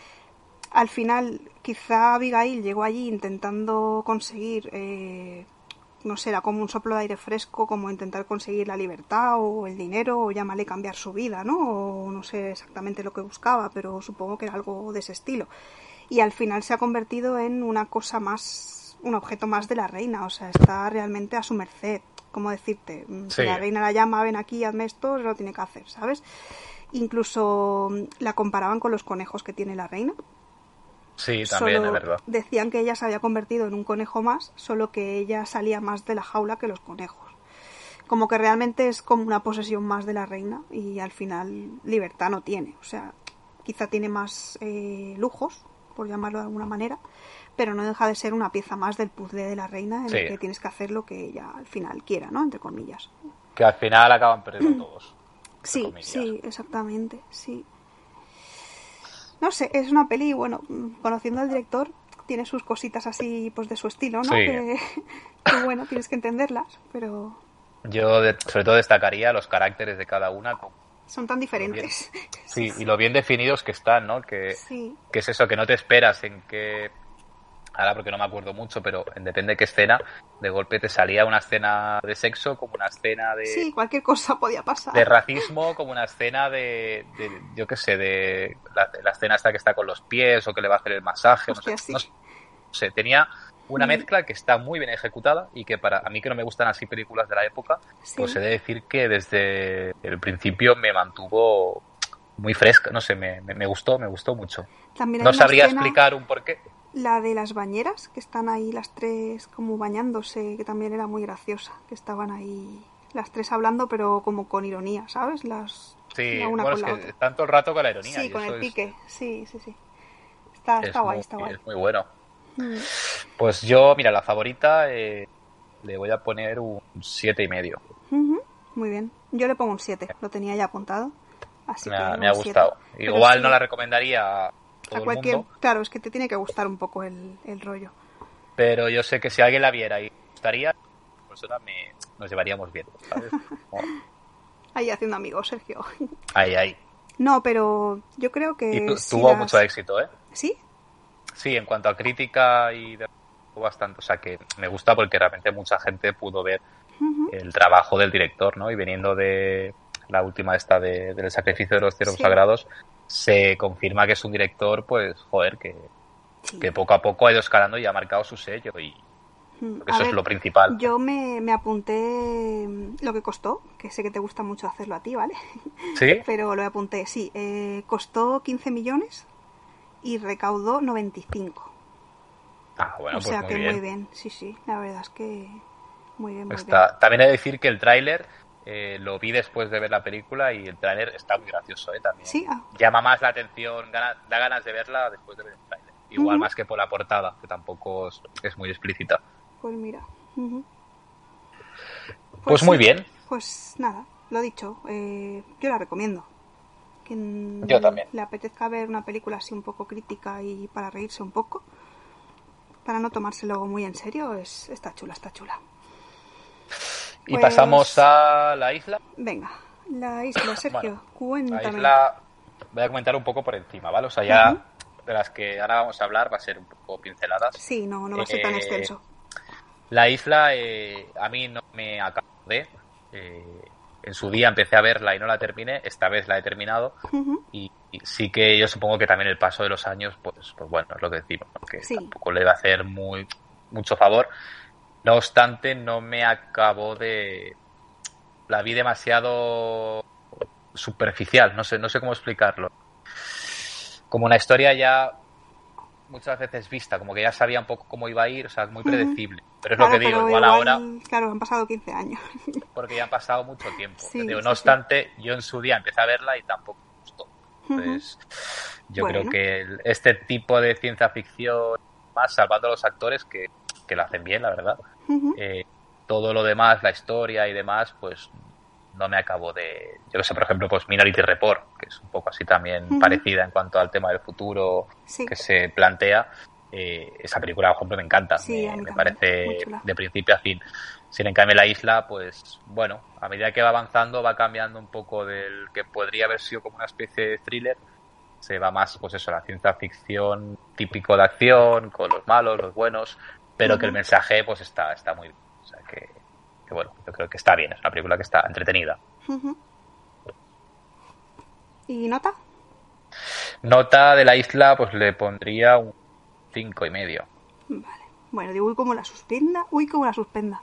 al final quizá Abigail llegó allí intentando conseguir, eh, no sé, era como un soplo de aire fresco, como intentar conseguir la libertad o el dinero o llámale cambiar su vida, ¿no? O no sé exactamente lo que buscaba, pero supongo que era algo de ese estilo. Y al final se ha convertido en una cosa más, un objeto más de la reina, o sea, está realmente a su merced como decirte, mm, Sí. si la reina la llama, ven aquí, hazme esto, lo tiene que hacer, ¿sabes? Incluso mm, la comparaban con los conejos que tiene la reina. Sí, también, Solo es verdad. Decían que ella se había convertido en un conejo más, solo que ella salía más de la jaula que los conejos. Como que realmente es como una posesión más de la reina y al final libertad no tiene. O sea, quizá tiene más eh, lujos, por llamarlo de alguna manera, pero no deja de ser una pieza más del puzzle de la reina en Sí. el que tienes que hacer lo que ella al final quiera, ¿no? Entre comillas. Que al final acaban perdiendo todos. entre Sí, comillas. sí, exactamente, sí. No sé, es una peli, bueno, mm, conociendo al director, tiene sus cositas así, pues de su estilo, ¿no? Sí. Que, que, bueno, tienes que entenderlas, pero Yo de- sobre todo destacaría los caracteres de cada una. Son tan diferentes. Sí, y lo bien definidos que están, ¿no? Que, Sí, que es eso, que no te esperas en qué... Ahora porque no me acuerdo mucho, pero en depende de qué escena, de golpe te salía una escena de sexo, como una escena de, sí, cualquier cosa podía pasar. de racismo, como una escena de, de- yo qué sé, de la, la escena esta que está con los pies o que le va a hacer el masaje, no sé, Hostia, sí. No sé, tenía una Mm. mezcla que está muy bien ejecutada y que para a mí que no me gustan así películas de la época, Sí. pues he de decir que desde el principio me mantuvo muy fresca, no sé, me, me, me gustó, me gustó mucho. También No sabría escena, explicar un porqué. La de las bañeras, que están ahí las tres como bañándose, que también era muy graciosa, que estaban ahí las tres hablando, pero como con ironía, ¿sabes? Las Sí, la una bueno, es la que otra. todo el rato con la ironía. Sí, y con eso el es- pique, sí, sí, sí. Está, es está guay, muy- está guay. Es muy bueno. Mm. Pues yo, mira, la favorita eh, le voy a poner un siete y medio. Ujú, Muy bien. Yo le pongo un 7, lo tenía ya apuntado. Así Me que ha, me gustado. Igual sí, no la recomendaría a todo a cualquier. el mundo, Claro, es que te tiene que gustar un poco el, el rollo. pero yo sé que si alguien la viera y gustaría, pues ahora me, nos llevaríamos bien, Ahí haciendo amigos, Sergio. Ahí, ahí. No, pero yo creo que. Y tu- si tuvo las- mucho éxito, ¿eh? ¿Sí? Sí, en cuanto a crítica y de bastante, o sea que me gusta porque realmente mucha gente pudo ver el trabajo del director, ¿no? Y viniendo de la última esta de, del sacrificio de los ciervos Sí. sagrados, se confirma que es un director, pues, joder, que, Sí. que poco a poco ha ido escalando y ha marcado su sello y Mm, eso a es ver, lo principal. Yo me, me apunté mm, lo que costó, que sé que te gusta mucho hacerlo a ti, ¿vale? ¿Sí? Pero lo apunté, sí. eh, costó 15 millones y recaudó 95. Ah, bueno, o pues sea muy que bien. muy bien, sí, sí. La verdad es que muy bien, muy Está- También he de decir que el tráiler eh, lo vi después de ver la película y el tráiler está muy gracioso, ¿eh? También. Sí, ah. Llama más la atención, gana- da ganas de verla después de ver el tráiler. Igual más que por la portada, que tampoco es, es muy explícita. bien. Pues mira. ujú. Pues muy sí, bien. Pues nada, lo dicho. eh, yo la recomiendo. Quien Yo también. le apetezca ver una película así un poco crítica y para reírse un poco, para no tomárselo muy en serio, es está chula, está chula. Y Pues- pasamos a la isla. Venga, la isla, Sergio, La cuéntame. isla, voy a comentar un poco por encima, ¿vale? O sea, ya Ujú. de las que ahora vamos a hablar va a ser un poco pinceladas. Sí, no, no va a ser tan Eh, extenso. La isla eh, a mí no me acabó de. eh, en su día empecé a verla y no la terminé. Esta vez la he terminado. Y, y sí que yo supongo que también el paso de los años, pues, pues bueno, es lo que decimos, ¿no? que Sí. tampoco le va a hacer muy mucho favor. No obstante, no me acabó de. La vi demasiado superficial, no sé, no sé cómo explicarlo. Como una historia ya muchas veces vista, como que ya sabía un poco cómo iba a ir, o sea, muy predecible. Pero es Claro, lo que digo, igual, ahora, Claro, han pasado 15 años. porque ya han pasado mucho tiempo. Sí, Digo, sí, no sí. obstante, yo en su día empecé a verla y tampoco me gustó. Entonces, yo Bueno. creo que este tipo de ciencia ficción, más salvando a los actores que, que lo hacen bien, la verdad. Eh, todo lo demás, la historia y demás, pues no me acabo de... Yo que sé, por ejemplo, pues Minority Report, que es un poco así también parecida en cuanto al tema del futuro Sí. que se plantea. Eh, esa película, por ejemplo, me encanta. Sí, me, parece de principio a fin. Sin en cambio la isla, pues bueno, a medida que va avanzando va cambiando un poco del que podría haber sido como una especie de thriller. Se va más, pues eso, la ciencia ficción típico de acción, con los malos, los buenos, pero que el mensaje pues está, está muy bien. O sea que, que bueno, yo creo que está bien, es una película que está entretenida. ¿Y nota? Nota de la isla, pues le pondría un cinco y medio. Vale. Bueno, digo, uy, como la suspenda. Uy, como la suspenda.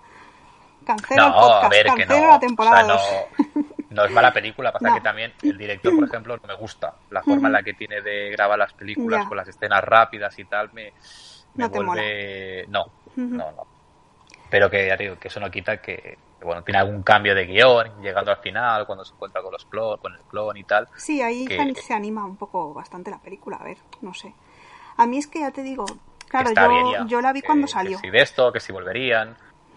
Cancelo el No, podcast, a ver, que cancelo no. la temporada o sea, dos. no, no es mala película, pasa No. que también el director, por ejemplo, no me gusta. La forma en la que tiene de grabar las películas Ya. con las escenas rápidas y tal, me, me No te vuelve... No, Ujú. no, no. Pero que ya digo, que eso no quita que, que, bueno, tiene algún cambio de guion, llegando al final, cuando se encuentra con los clon, con el clon y tal. Sí, ahí que- se- anima un poco bastante la película, a ver, no sé. A mí es que ya te digo, claro, que yo, ya. yo la vi Que- cuando que salió. si de esto, que si volverían.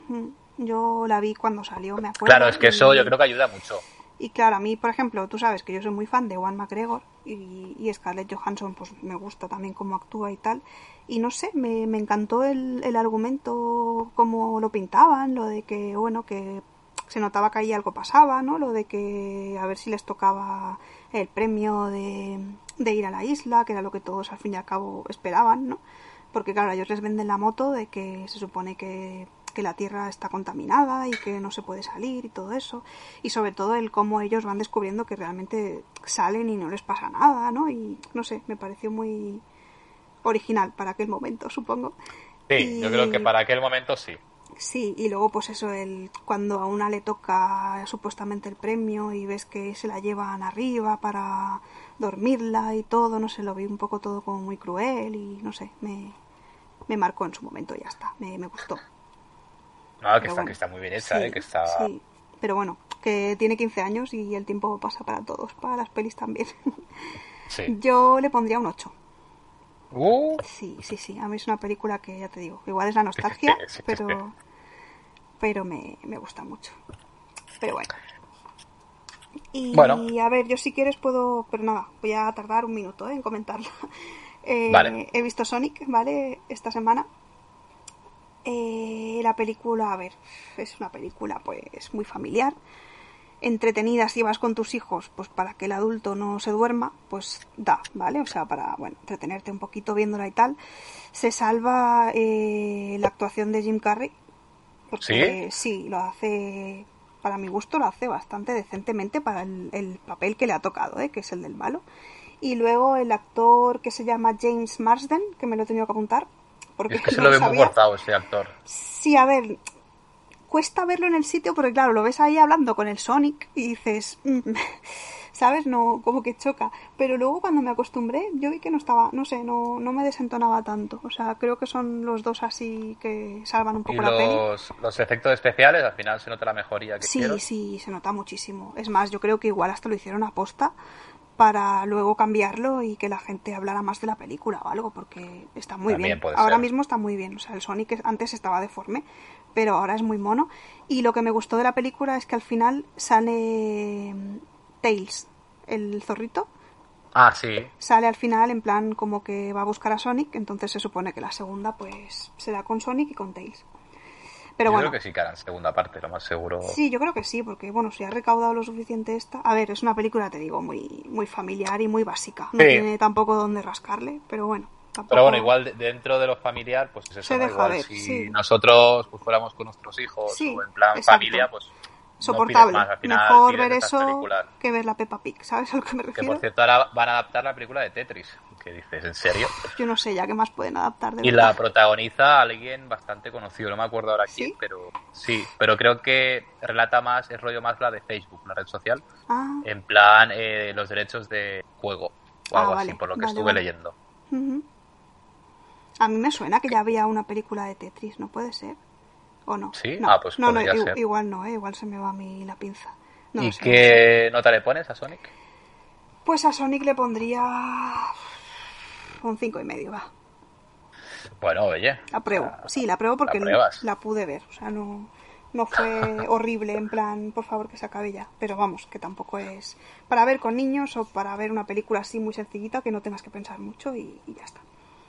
Mm, Yo la vi cuando salió, me acuerdo. Claro, es que eso y- yo creo que ayuda mucho. Y claro, a mí, por ejemplo, tú sabes que yo soy muy fan de Juan McGregor y, y Scarlett Johansson, pues me gusta también cómo actúa y tal. Y no sé, me, me encantó el, el argumento, cómo lo pintaban, lo de que, bueno, que se notaba que ahí algo pasaba, ¿no? Lo de que a ver si les tocaba el premio de, de ir a la isla, que era lo que todos al fin y al cabo esperaban, ¿no? Porque claro, ellos les venden la moto de que se supone que, que la tierra está contaminada y que no se puede salir y todo eso. Y sobre todo el cómo ellos van descubriendo que realmente salen y no les pasa nada, ¿no? Y no sé, me pareció muy original para aquel momento, supongo. Sí, yo creo que para aquel momento sí. Sí, y luego pues eso, el, cuando a una le toca supuestamente el premio y ves que se la llevan arriba para dormirla y todo, no sé, lo vi un poco todo como muy cruel y no sé, me, me marcó en su momento y ya está, me, me gustó. No, que está, bueno, que está muy bien hecha, sí, ¿eh? que está... sí, pero bueno, que tiene 15 años y el tiempo pasa para todos, para las pelis también. Sí. Yo le pondría un 8. Uh, Sí, sí, sí. A mí es una película que ya te digo, igual es la nostalgia, sí. pero pero me, me gusta mucho. Pero bueno. Y Bueno. a ver, yo si quieres puedo, pero nada, voy a tardar un minuto ¿eh? en comentarla. Eh, Vale. He visto Sonic, ¿vale? Esta semana. Eh, la película, a ver, es una película pues muy familiar, entretenida si vas con tus hijos, pues para que el adulto no se duerma, pues da, ¿vale? O sea, para, bueno, entretenerte un poquito viéndola y tal. Se salva eh, la actuación de Jim Carrey, porque sí, lo hace, para mi gusto, lo hace bastante decentemente para el, el papel que le ha tocado, ¿eh? que es el del malo. Y luego el actor que se llama James Marsden, que me lo he tenido que apuntar. Porque es que se no lo ve muy cortado ese actor. Sí, a ver, cuesta verlo en el sitio porque claro, lo ves ahí hablando con el Sonic y dices, mm, ¿sabes? No, como que choca. Pero luego cuando me acostumbré, yo vi que no estaba, no sé, no, no me desentonaba tanto. O sea, creo que son los dos así que salvan un Y poco la peli. los, los efectos especiales, al final se nota la mejoría que Sí, hicieron. sí, se nota muchísimo. Es más, yo creo que igual hasta lo hicieron a posta para luego cambiarlo y que la gente hablara más de la película o algo, porque está muy También bien. Ahora ser. mismo está muy bien. O sea, el Sonic es- antes estaba deforme, pero ahora es muy mono. Y lo que me gustó de la película es que al final sale mm, Tails, el zorrito. Ah, sí. Sale al final en plan como que va a buscar a Sonic, entonces se supone que la segunda pues será con Sonic y con Tails. Pero Yo bueno, creo que sí que harán segunda parte, lo más seguro. Sí, yo creo que sí, porque bueno, si ha recaudado lo suficiente esta. A ver, es una película, te digo, muy, muy familiar y muy básica. No Sí. tiene tampoco donde rascarle, pero bueno. Tampoco... Pero bueno, igual de- dentro de lo familiar, pues es eso, Se ¿no? deja Igual ver, si sí. nosotros pues fuéramos con nuestros hijos Sí, o en plan exacto. familia, pues no soportable. más, al final Mejor ver eso películas. que ver la Peppa Pig, ¿sabes a lo que me Que refiero? por cierto ahora van a adaptar la película de Tetris. Que dices, ¿en serio? Yo no sé ya qué más pueden adaptar de Y la protagoniza alguien bastante conocido, no me acuerdo ahora quién, ¿Sí? pero sí, pero creo que relata más, es rollo más la de Facebook, la red social, Ah, en plan eh, los derechos de juego o Ah, algo vale, así, por lo que vale, estuve vale. leyendo. ujú. A mí me suena que ya había una película de Tetris, ¿no puede ser? ¿O no? ¿Sí? No, Ah, pues no, no, ser. igual no, ¿eh? igual se me va a mí la pinza. No ¿Y sé, qué nota le pones a Sonic? Pues a Sonic le pondría un cinco y medio, va. Bueno, oye. La pruebo. Sí, la pruebo porque la la pude ver. O sea, no, no fue horrible en plan, por favor que se acabe ya. Pero vamos, que tampoco es para ver con niños o para ver una película así muy sencillita que no tengas que pensar mucho y, y ya está.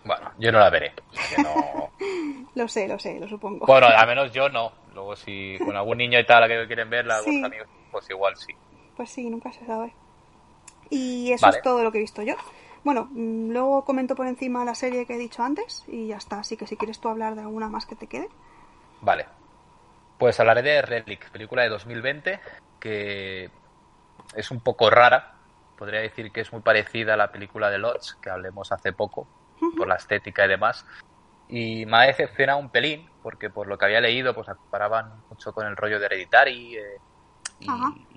Bueno, yo no la veré. no- Lo sé, lo sé, lo supongo. Bueno, al menos yo no. Luego si con algún niño y tal que quieren verla, Sí. algunos amigos, pues igual sí. Pues sí, nunca se sabe. Y eso Vale. es todo lo que he visto yo. Bueno, mm, luego comento por encima la serie que he dicho antes y ya está. Así que si quieres tú hablar de alguna más que te quede. Vale. Pues hablaré de Relic, película de 2020 que es un poco rara. Podría decir que es muy parecida a la película de Lodge que hablemos hace poco, por la estética y demás. Y me ha decepcionado un pelín, porque por lo que había leído, pues comparaban mucho con el rollo de Hereditary. eh, y,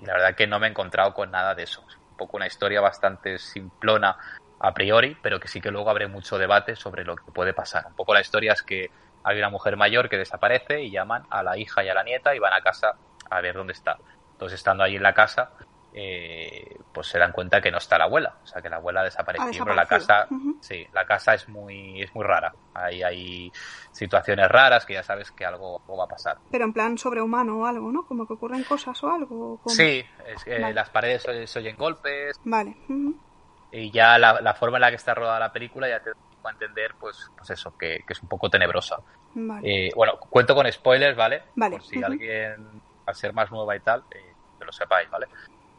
la verdad que no me he encontrado con nada de eso. Es un poco una historia bastante simplona a priori, pero que sí que luego abre mucho debate sobre lo que puede pasar. Un poco la historia es que hay una mujer mayor que desaparece y llaman a la hija y a la nieta y van a casa a ver dónde está. Entonces, estando ahí en la casa, eh, pues se dan cuenta que no está la abuela, o sea que la abuela ha desaparecido. Ha Pero la desaparecido. casa, sí, la casa es muy, es muy rara. Ahí hay situaciones raras que ya sabes que algo, algo va a pasar. Pero en plan sobrehumano o algo, ¿no? Como que ocurren cosas o algo. Sí, es que Vale. las paredes se, oyen golpes Vale. y ya la, la forma en la que está rodada la película ya te da a entender, pues, pues eso, que, que es un poco tenebrosa. Vale. Eh, bueno, cuento con spoilers, ¿vale? Vale, Por si alguien, al ser más nueva y tal, eh, que lo sepáis, ¿vale?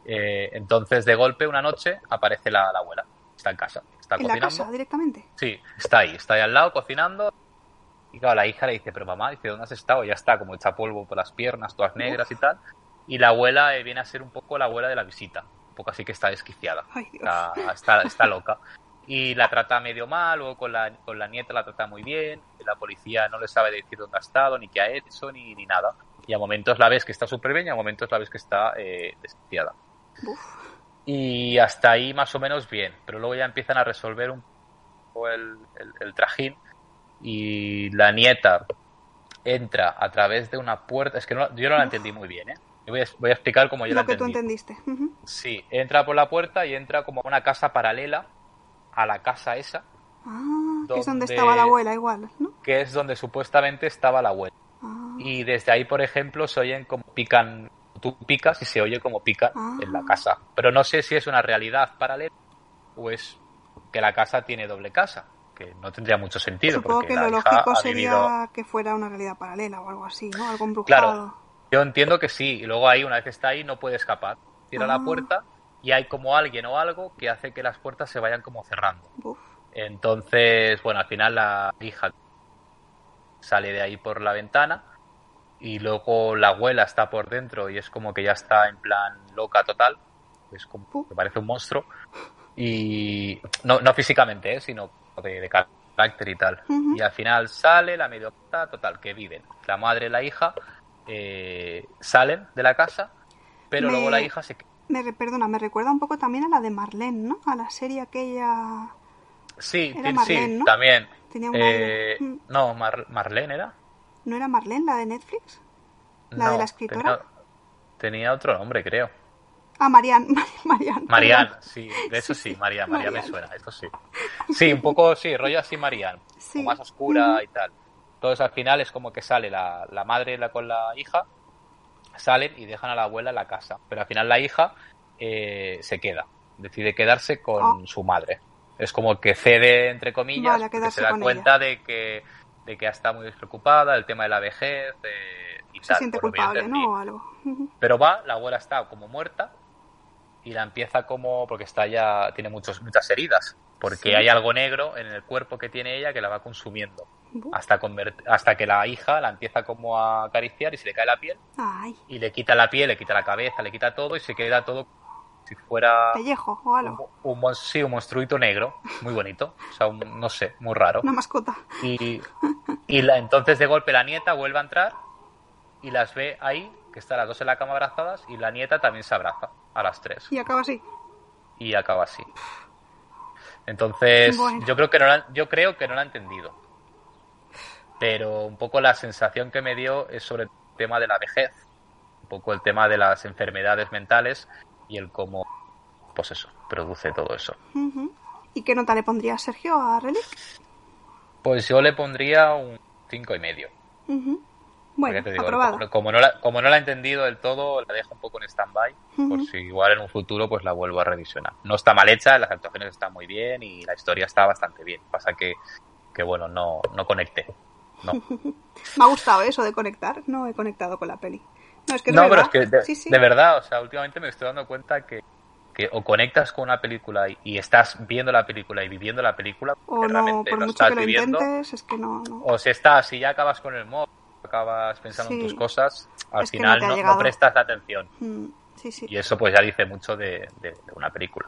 Eh, entonces, de golpe, una noche, aparece la, la abuela. Está en casa, está en la cocinando. casa directamente. Sí, está ahí, está ahí al lado cocinando. Y claro, la hija le dice, pero mamá, dice, ¿dónde has estado? Ya está, como hecha polvo por las piernas, todas negras y tal. Y la abuela eh, viene a ser un poco la abuela de la visita. Un poco así que está desquiciada. Ay, Dios. Está, está, está loca. Y la trata medio mal, luego con la, con la nieta la trata muy bien. La policía no le sabe decir dónde ha estado, ni qué ha hecho, ni, ni nada. Y a momentos la ves que está súper bien y a momentos la ves que está eh, desquiciada. Uf. Y hasta ahí más o menos bien, pero luego ya empiezan a resolver un poco el, el- el trajín y la nieta entra a través de una puerta. Es que no- yo no la entendí muy bien, ¿eh? Voy, a, voy a explicar cómo yo Lo la que tú entendiste. Sí, entra por la puerta y entra como a una casa paralela a la casa esa, Ah, que es donde Donde- estaba la abuela igual, ¿no? que es donde supuestamente estaba la abuela. Ah, Y desde ahí, por ejemplo, se oyen como pican, tú picas y se oye como pican Ah. en la casa. Pero no sé si es una realidad paralela o es que la casa tiene doble casa, que no tendría mucho sentido. Supongo porque que la lo lógico ha sería vivido- que fuera una realidad paralela o algo así, ¿no? Algo embrujado. Claro, yo entiendo que sí. Y luego ahí, una vez que está ahí, no puede escapar. Ah. la puerta y hay como alguien o algo que hace que las puertas se vayan como cerrando. Uf. Entonces, bueno, al final la hija sale de ahí por la ventana y luego la abuela está por dentro y es como que ya está en plan loca total. Es como Uh. que parece un monstruo. Y no, no físicamente, ¿eh? sino de, de carácter y tal. Y al final sale la medio total, que viven. La madre y la hija eh, salen de la casa, pero Me- luego la hija se Me, perdona, me recuerda un poco también a la de Marlene, ¿no? A la serie aquella... Sí, Marlene, sí, ¿no? también. Tenía un Eh. Mm. no, Mar- Marlene era. ¿No era Marlene la de Netflix? ¿La de la escritora? Tenía, tenía otro nombre, creo. Ah. Marianne. Marianne, perdón. sí, de eso Sí, sí, Marianne, Marianne me suena, esto sí. Sí, un poco, sí, rollo así Marianne, Sí. más oscura y tal. Entonces al final es como que sale la, la madre la- con la hija, salen y dejan a la abuela en la casa, pero al final la hija eh, se queda, decide quedarse con Ah. su madre. Es como que cede, entre comillas, Vale, porque se da cuenta de que, de que está muy despreocupada, el tema de la vejez eh, y Se tal, siente culpable. ¿no? O algo. Pero va, la abuela está como muerta y la empieza como porque está ya tiene muchos muchas heridas, porque Sí. hay algo negro en el cuerpo que tiene ella que la va consumiendo hasta convert- hasta que la hija la empieza como a acariciar y se le cae la piel Ay, y le quita la piel, le quita la cabeza, le quita todo y se queda todo si fuera pellejo o un, algo. un, sí, un monstruito negro, muy bonito, o sea, un- no sé, muy raro. Una mascota. Y, y la, entonces de golpe la nieta vuelve a entrar y las ve ahí, que están las dos en la cama abrazadas, y la nieta también se abraza a las tres. Y acaba así. Y acaba así. Entonces, Bueno. yo creo que no la, yo creo que no la he entendido. Pero un poco la sensación que me dio es sobre el tema de la vejez, un poco el tema de las enfermedades mentales y el cómo, pues eso, produce todo eso. ¿Y qué nota le pondría Sergio a Relic? Pues yo le pondría un cinco y medio. Ujú. Porque Bueno, digo, como, como no la, como no la he entendido del todo, la dejo un poco en stand-by, por si igual en un futuro pues la vuelvo a revisionar. No está mal hecha, las actuaciones están muy bien y la historia está bastante bien. Pasa que, que bueno, no, no conecté. No, Me ha gustado eso de conectar. No he conectado con la peli. No, es que es no pero es que de, sí, sí. de verdad, o sea, últimamente me estoy dando cuenta que, que o conectas con una película y, y estás viendo la película y viviendo la película, O no, por lo mucho que lo viviendo, intentes, es que no. no. o si estás, si ya acabas con el mod, acabas pensando en tus cosas, al Es final no, prestas la atención. Mm. Y eso pues ya dice mucho de, de- de una película.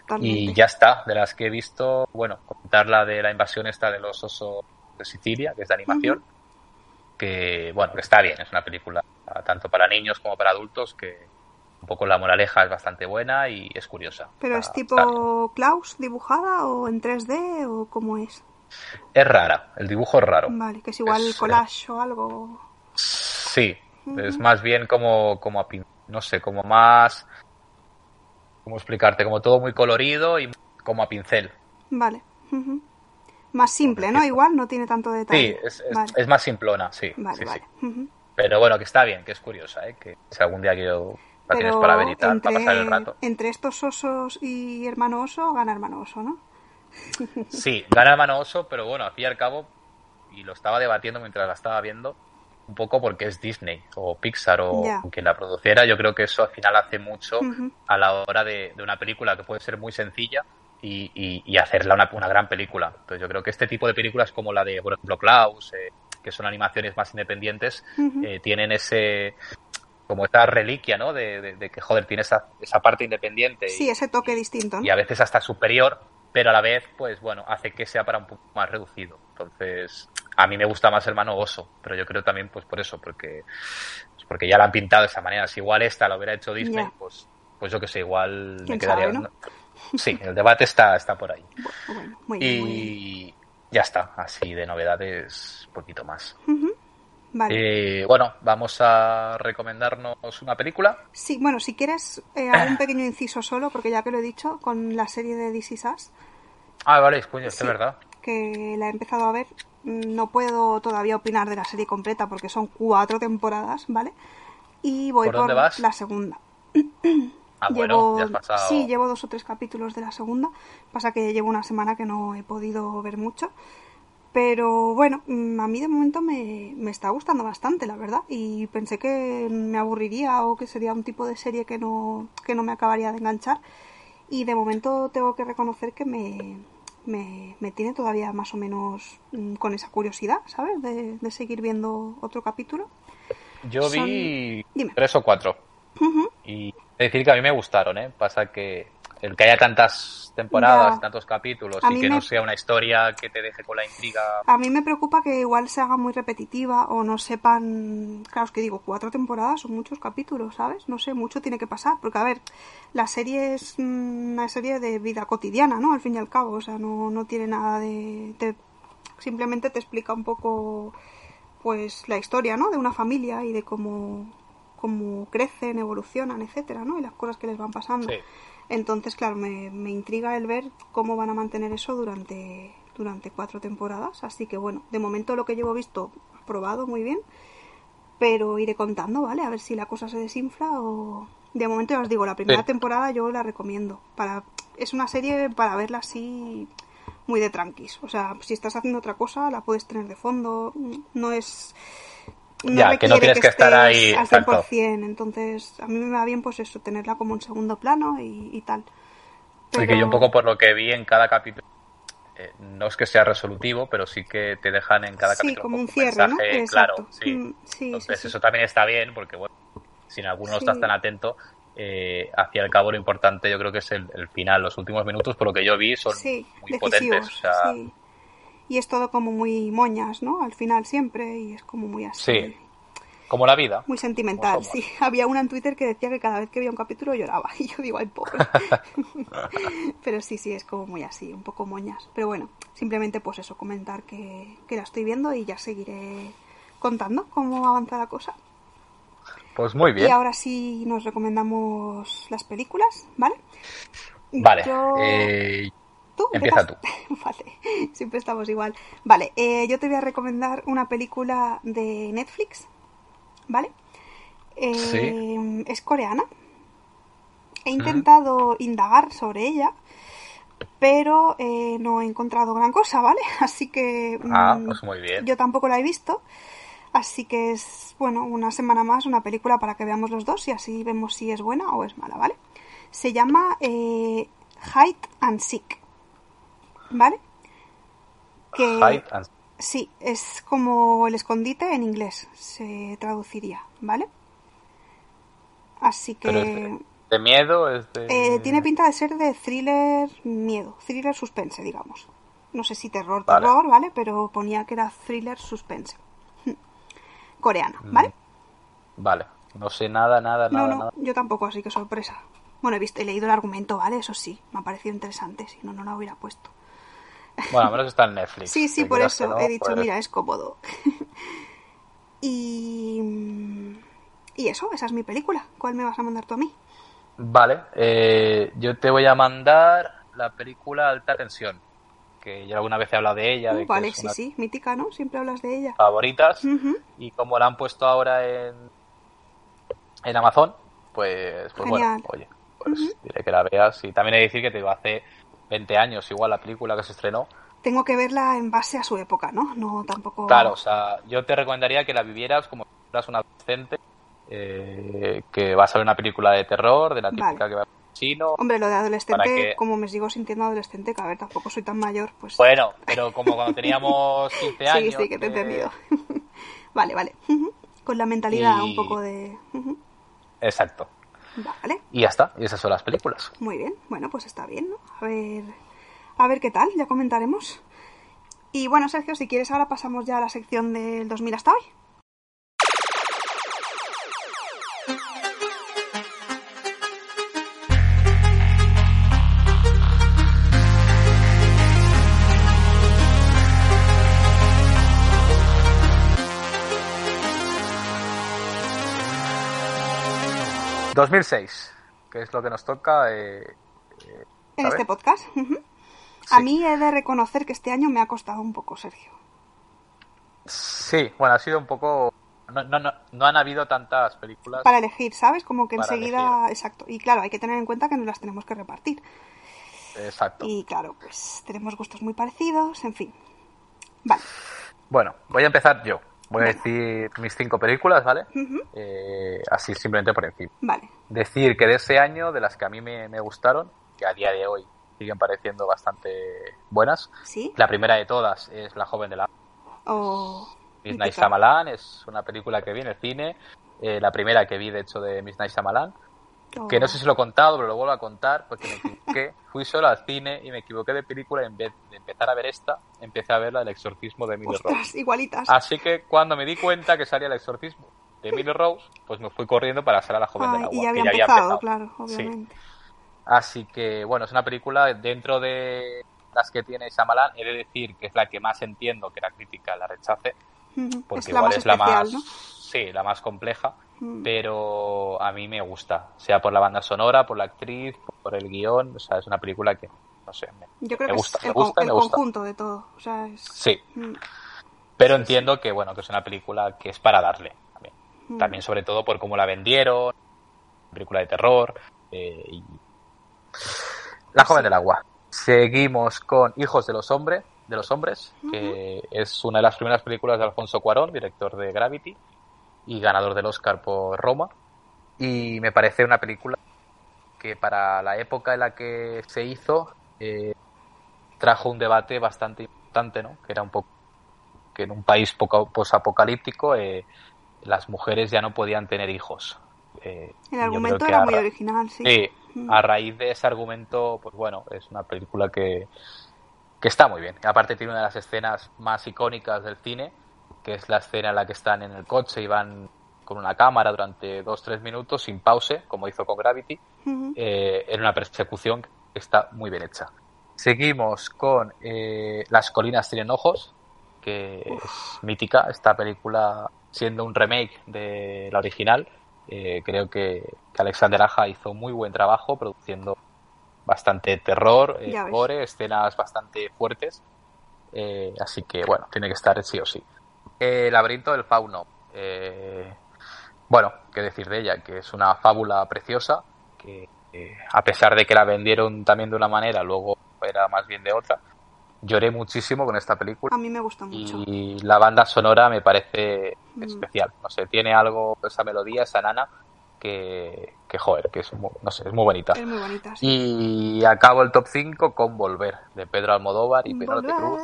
totalmente. Y ya está, de las que he visto, bueno, comentar la de la invasión esta de los osos de Sicilia, que es de animación, que bueno, que está bien, es una película tanto para niños como para adultos que un poco la moraleja es bastante buena y es curiosa. ¿Pero es tipo Klaus dibujada o en 3D o cómo es? Es rara, el dibujo es raro. Vale, que es igual el collage o algo. Sí, es más bien como, como a, no sé, como más, ¿cómo explicarte? Como todo muy colorido y como a pincel. Vale. Más simple, ¿no? Igual no tiene tanto detalle. Sí, es, más simplona, sí. Vale, vale. Pero bueno, que está bien, que es curiosa, ¿eh? Que si algún día quiero la tienes para ver y tal, para pasar el rato. Entre estos osos y hermano oso, gana hermano oso, ¿no? Sí, gana hermano oso, pero bueno, al fin y al cabo, y lo estaba debatiendo mientras la estaba viendo, un poco porque es Disney o Pixar o quien la produciera. Yo creo que eso al final hace mucho a la hora de, una película que puede ser muy sencilla y, hacerla una, gran película. Entonces yo creo que este tipo de películas como la de, por ejemplo, Klaus, eh, que son animaciones más independientes, eh, tienen ese como esta reliquia, ¿no? De, que, joder, tiene esa, esa parte independiente. Sí, ese toque distinto. Y a veces hasta superior, pero a la vez, pues bueno, hace que sea para un poco más reducido. Entonces, a mí me gusta más Hermano Oso, pero yo creo también, pues por eso, porque, pues, porque ya la han pintado de esa manera. Si igual esta lo hubiera hecho Disney, pues, pues yo que sé, igual me quedaría. Sí, el debate está, está por ahí. y ya está, así de novedades, poquito más. Eh, bueno, vamos a recomendarnos una película. Sí, bueno, si quieres, eh, un pequeño inciso solo, porque ya que lo he dicho, con la serie de DC Sass. Ah, vale, coño, es verdad. Que la he empezado a ver. No puedo todavía opinar de la serie completa porque son cuatro temporadas, ¿vale? Y voy por, la segunda. Ah, llevo, bueno, ya pasado... Sí, llevo dos o tres capítulos de la segunda. Pasa que llevo una semana que no he podido ver mucho. Pero bueno, mm, a mí de momento me, me, está gustando bastante, la verdad. Y pensé que me aburriría o que sería un tipo de serie que no, que no me acabaría de enganchar. Y de momento tengo que reconocer que me, me, tiene todavía más o menos mm, con esa curiosidad, ¿sabes? De, seguir viendo otro capítulo. Yo vi tres o cuatro. Y decir que a mí me gustaron, ¿eh? Pasa que el que haya tantas temporadas, tantos capítulos y que no sea una historia que te deje con la intriga. A mí me preocupa que igual se haga muy repetitiva o no sepan. Claro, es que digo, cuatro temporadas son muchos capítulos, ¿sabes? No sé, mucho tiene que pasar. Porque, a ver, la serie es una serie de vida cotidiana, ¿no? Al fin y al cabo, o sea, no, no tiene nada de. simplemente te explica un poco, pues, la historia, ¿no? De una familia y de cómo cómo crecen, evolucionan, etcétera, ¿no? Y las cosas que les van pasando. Sí. Entonces, claro, me, me intriga el ver cómo van a mantener eso durante, durante cuatro temporadas. Así que bueno, de momento lo que llevo visto, probado muy bien. Pero iré contando, ¿vale? A ver si la cosa se desinfla o... De momento ya os digo, la primera temporada yo la recomiendo. Para... Es una serie para verla así muy de tranquis. O sea, si estás haciendo otra cosa, la puedes tener de fondo. No es ya, que no tienes que, estar ahí al 100%, entonces a mí me va bien pues eso, tenerla como un segundo plano y, tal. Pero... que yo un poco por lo que vi en cada capítulo, eh, no es que sea resolutivo, pero sí que te dejan en cada capítulo como un, cierre, mensaje, claro, sí. Mm, entonces eso también está bien porque bueno, si en alguno no estás tan atento, eh, hacia el cabo lo importante yo creo que es el, final, los últimos minutos, por lo que yo vi son muy potentes. O sea, y es todo como muy moñas, ¿no? Al final siempre y es como muy así. Sí. Como la vida. Muy sentimental, sí. Había una en Twitter que decía que cada vez que veía un capítulo lloraba. Y yo digo, ay, pobre. Pero sí, sí, es como muy así, un poco moñas. Pero bueno, simplemente pues eso, comentar que, que la estoy viendo y ya seguiré contando cómo avanza la cosa. Pues muy bien. Y ahora sí nos recomendamos las películas, ¿vale? Vale. Eh, Empieza tú. vale, siempre estamos igual. Vale, eh, yo te voy a recomendar una película de Netflix, ¿vale? Eh, es coreana. He intentado indagar sobre ella, pero eh, no he encontrado gran cosa, ¿vale? Así que... Ah, mm, pues muy bien. Yo tampoco la he visto. Así que es, bueno, una semana más, una película para que veamos los dos y así vemos si es buena o es mala, ¿vale? Se llama eh, Hide and Seek. ¿Vale? Que, Sí, es como el escondite en inglés, se traduciría, ¿vale? Así que... de, miedo? Es eh, tiene pinta de ser de thriller miedo, thriller suspense, digamos. No sé si terror, Vale. terror, ¿vale? Pero ponía que era thriller suspense. Coreana, ¿vale? Vale. No sé nada, nada, No, nada, no, nada. yo tampoco, así que sorpresa. Bueno, he visto, he leído el argumento, ¿vale? Eso sí, me ha parecido interesante, si no, no lo hubiera puesto. Bueno, al menos está en Netflix. Sí, sí, por eso no, he dicho, pues- mira, es cómodo. y... Y eso, esa es mi película. ¿Cuál me vas a mandar tú a mí? Vale, eh, yo te voy a mandar la película Alta Tensión, que ya alguna vez he hablado de ella, de Uh, que vale, es sí, sí, mítica, ¿no? Siempre hablas de ella. favoritas, y como la han puesto ahora en, en Amazon, pues, pues bueno, oye, pues diré que la veas. Y también he de decir que te hace 20 años igual la película que se estrenó. Tengo que verla en base a su época, ¿no? No tampoco... Claro, o sea, yo te recomendaría que la vivieras como si fueras un adolescente, eh, que va a ser una película de terror, de la típica Vale. que va a chino. Hombre, lo de adolescente, que- como me sigo sintiendo adolescente, que a ver, tampoco soy tan mayor, pues... Bueno, pero como cuando teníamos 15 sí, años. sí, que te he eh, entendido. vale, vale. Con la mentalidad Y- un poco de... Exacto. Vale, Y ya está, y esas son las películas. muy bien. Bueno, pues está bien, ¿no? A ver... A ver qué tal, ya comentaremos. Y bueno, Sergio, si quieres ahora pasamos ya a la sección del 2000 hasta hoy. 2006, que es lo que nos toca. eh, eh, En este podcast. A Sí. mí he de reconocer que este año me ha costado un poco, Sergio. Sí, bueno, ha sido un poco. No, no, no, no han habido tantas películas. Para elegir, ¿sabes? Como que enseguida... Exacto. Y claro, hay que tener en cuenta que nos las tenemos que repartir. Exacto. Y claro, pues tenemos gustos muy parecidos, en fin. Vale. Bueno, voy a empezar yo. Voy a decir mis cinco películas, ¿vale? Eh, así simplemente por encima. Vale. Decir que de ese año, de las que a mí me, me gustaron, que a día de hoy siguen pareciendo bastante buenas, ¿Sí? la primera de todas es La joven de la O... Miss Night. Shyamalan, es una película que vi en el cine, eh, la primera que vi de hecho de Miss Night Shyamalan, que no sé si lo he contado, pero lo vuelvo a contar porque me equivoqué, fui solo al cine y me equivoqué de película y en vez de empezar a ver esta, empecé a ver la del exorcismo de Emily Rose. Ostras, igualitas. Así que cuando me di cuenta que salía el exorcismo de Emily Rose, pues me fui corriendo para ser a la joven del agua, y ya que había ya empezado, había empezado. claro, Sí. obviamente. Así que, bueno, es una película dentro de las que tiene Shyamalan, he de decir que es la que más entiendo que la crítica la rechace, porque Es la igual más es la especial, más, ¿no? Sí, la más compleja, Mm. pero a mí me gusta, sea por la banda sonora, por la actriz, por el guion, o sea, es una película que, no sé, me, Yo creo me que gusta, es me el, gusta, me el gusta. conjunto de todo. O sea, es... Sí, Mm. pero entiendo que, bueno, que es una película que es para darle también. Mm. También sobre todo por cómo la vendieron, película de terror eh, y La joven Sí. del agua. Seguimos con Hijos de los hombres, de los hombres, que es una de las primeras películas de Alfonso Cuarón, director de Gravity y ganador del Oscar por Roma. Y me parece una película que para la época en la que se hizo eh, trajo un debate bastante importante, ¿no? Que era un poco que en un país poco posapocalíptico eh, las mujeres ya no podían tener hijos. Eh, El argumento era muy original, sí. Sí, Mm. a raíz de ese argumento, pues bueno, es una película que, que está muy bien. Aparte tiene una de las escenas más icónicas del cine, que es la escena en la que están en el coche y van con una cámara durante dos tres minutos sin pause, como hizo con Gravity, eh, en una persecución que está muy bien hecha. Seguimos con eh, Las colinas tienen ojos, que es mítica, esta película siendo un remake de la original. eh, creo que, que Alexander Aja hizo muy buen trabajo produciendo bastante terror, eh, gore, escenas bastante fuertes. eh, así que bueno, tiene que estar sí o sí. El laberinto del fauno. eh, bueno, qué decir de ella, que es una fábula preciosa, que eh, a pesar de que la vendieron también de una manera, luego era más bien de otra. Lloré muchísimo con esta película A mí me gustó mucho. y la banda sonora me parece Mm. especial. No sé, tiene algo, esa melodía, esa nana, que, que joder, que es, mu- no sé, es muy bonita. Es muy bonita. sí. Y acabo el top 5 con Volver, de Pedro Almodóvar y Penélope Cruz.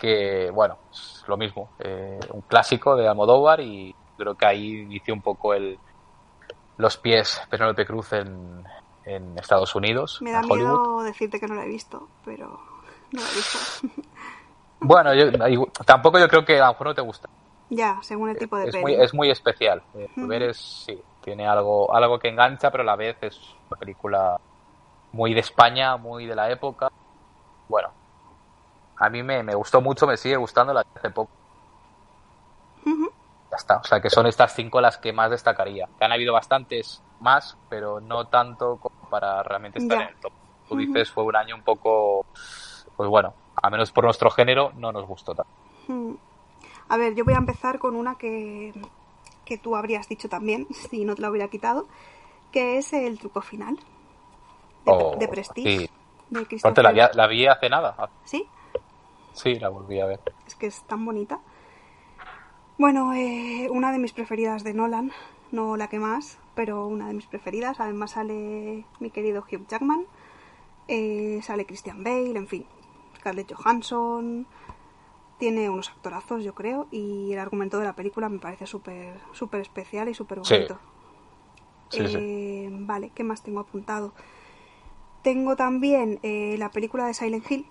Que bueno, es lo mismo, eh, un clásico de Almodóvar y creo que ahí inició un poco el los pies Penélope Cruz en, en Estados Unidos, Me da en Hollywood. miedo decirte que no la he visto, pero No la he visto. Bueno, yo, tampoco yo creo que a lo mejor no te gusta. Ya, según el tipo de es peli. muy, es muy especial. Eh, Ver es, sí, tiene algo, algo que engancha, pero a la vez es una película muy de España, muy de la época. Bueno, a mí me, me gustó mucho, me sigue gustando, la vi hace poco. Ya está, o sea que son estas cinco las que más destacaría. Que han habido bastantes más, pero no tanto como para realmente estar en el top. Tú dices, fue un año un poco, pues bueno, a menos por nuestro género, no nos gustó tanto. A ver, yo voy a empezar con una que, que tú habrías dicho también, si no te la hubiera quitado, que es el truco final de, Oh, de Prestige. sí. De la vi hace nada. ¿Sí? Sí, la volví a ver. Es que es tan bonita. Bueno, eh, una de mis preferidas de Nolan, no la que más, pero una de mis preferidas. Además sale mi querido Hugh Jackman, eh, sale Christian Bale, en fin, Scarlett Johansson. Tiene unos actorazos, yo creo, y el argumento de la película me parece súper súper especial y súper bonito. Sí, sí. Eh, Vale, ¿qué más tengo apuntado? Tengo también eh, la película de Silent Hill.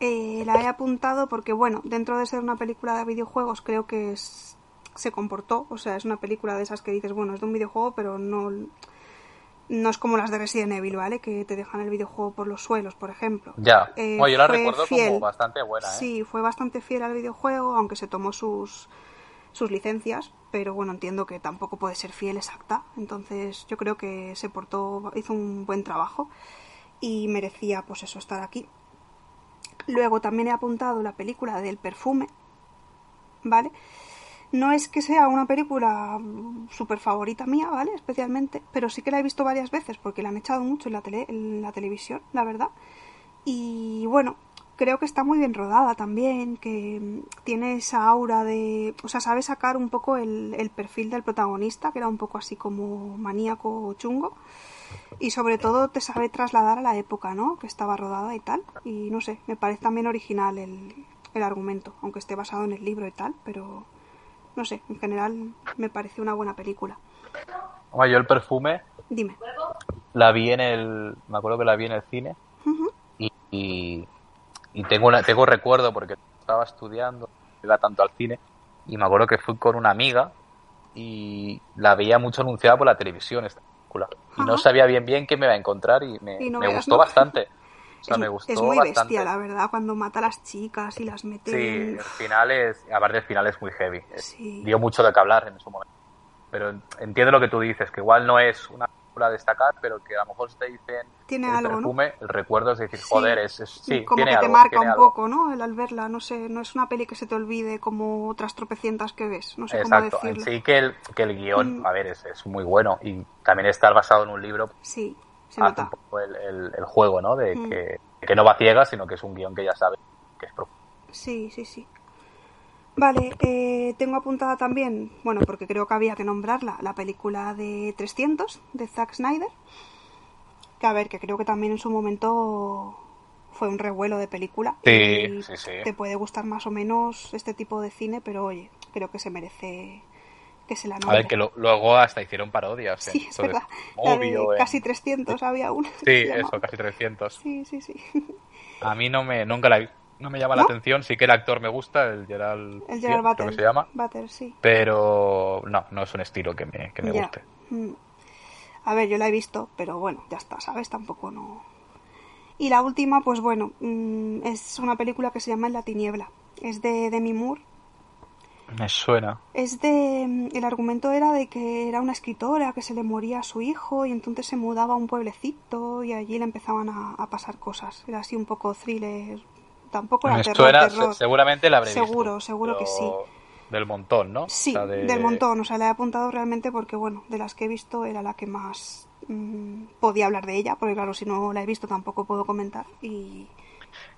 Eh, la he apuntado porque, bueno, dentro de ser una película de videojuegos, creo que es- se comportó. O sea, es una película de esas que dices, bueno, es de un videojuego, pero no, no es como las de Resident Evil, ¿vale? Que te dejan el videojuego por los suelos, por ejemplo. Ya. Eh, Bueno, yo la recuerdo fiel. como bastante buena, ¿eh? Sí, fue bastante fiel al videojuego, aunque se tomó sus, sus licencias, pero bueno, entiendo que tampoco puede ser fiel exacta. Entonces yo creo que se portó, hizo un buen trabajo y merecía pues eso, estar aquí. Luego también he apuntado la película del perfume, ¿vale? No es que sea una película súper favorita mía, ¿vale? Especialmente, pero sí que la he visto varias veces porque la han echado mucho en la, tele, en la televisión, la verdad. Y bueno, creo que está muy bien rodada también, que mm, tiene esa aura de... O sea, sabe sacar un poco el, el perfil del protagonista, que era un poco así como maníaco o chungo. Y sobre todo te sabe trasladar a la época, ¿no? Que estaba rodada y tal. Y no sé, me parece también original el, el argumento, aunque esté basado en el libro y tal, pero no sé, en general me parece una buena película. Bueno, yo el perfume Dime. la vi en el. Me acuerdo que la vi en el cine y, y tengo, una, tengo recuerdo porque estaba estudiando, iba tanto al cine y me acuerdo que fui con una amiga y la veía mucho anunciada por la televisión esta película. Y no sabía bien bien qué me iba a encontrar y me, Y no me veas, gustó ¿no? bastante. O sea, es, me gustó es muy bastante. bestia, la verdad, cuando mata a las chicas y las mete Sí, en- el final es, aparte el final es muy heavy. Sí. Dio mucho de qué hablar en su momento. Pero entiendo lo que tú dices, que igual no es una a destacar, pero que a lo mejor te dicen Tiene el algo, ¿no? perfume, el recuerdo es decir, Sí. joder, es, es- sí, como tiene que te algo, marca un algo. poco, ¿no? El al verla, no sé, no es una peli que se te olvide como otras tropecientas que ves, no sé Exacto, cómo en decirlo. sí que el, que el guion, Mm. a ver, es, es muy bueno y también está basado en un libro, Sí, se hace un nota. poco el, el- el juego, ¿no? De Mm. que, que no va ciega, sino que es un guion que ya sabe que es profundo. Sí, sí, sí. Vale, eh, tengo apuntada también, bueno, porque creo que había que nombrarla, la película de 300 de Zack Snyder. Que a ver, que creo que también en su momento fue un revuelo de película. Sí, y sí, sí. Te puede gustar más o menos este tipo de cine, pero oye, creo que se merece que se la A nombre. ver, que lo- luego hasta hicieron parodias. Sí, en- es verdad. En- casi 300 había una. Sí, eso, casi 300. Sí, sí, sí. A mí no me, nunca la, no me llama la atención, sí que el actor me gusta, el Gerald, El creo que se llama, sí. pero no, no es un estilo que me, que me Ya. guste. Mm. A ver, yo la he visto, pero bueno, ya está, ¿sabes? Tampoco no. Y la última, pues bueno, mm, es una película que se llama En la tiniebla. Es de Demi Moore. Me suena. Es de. mm, El argumento era de que era una escritora que se le moría a su hijo y entonces se mudaba a un pueblecito y allí le empezaban a, a pasar cosas. Era así un poco thriller. Tampoco era Me terror, suena, terror. se- seguramente la habré Seguro, visto, seguro que pero Del montón, ¿no? Sí, de- del montón. O sea, la he apuntado realmente porque, bueno, de las que he visto era la que más mm, podía hablar de ella, porque claro, si no la he visto tampoco puedo comentar. Y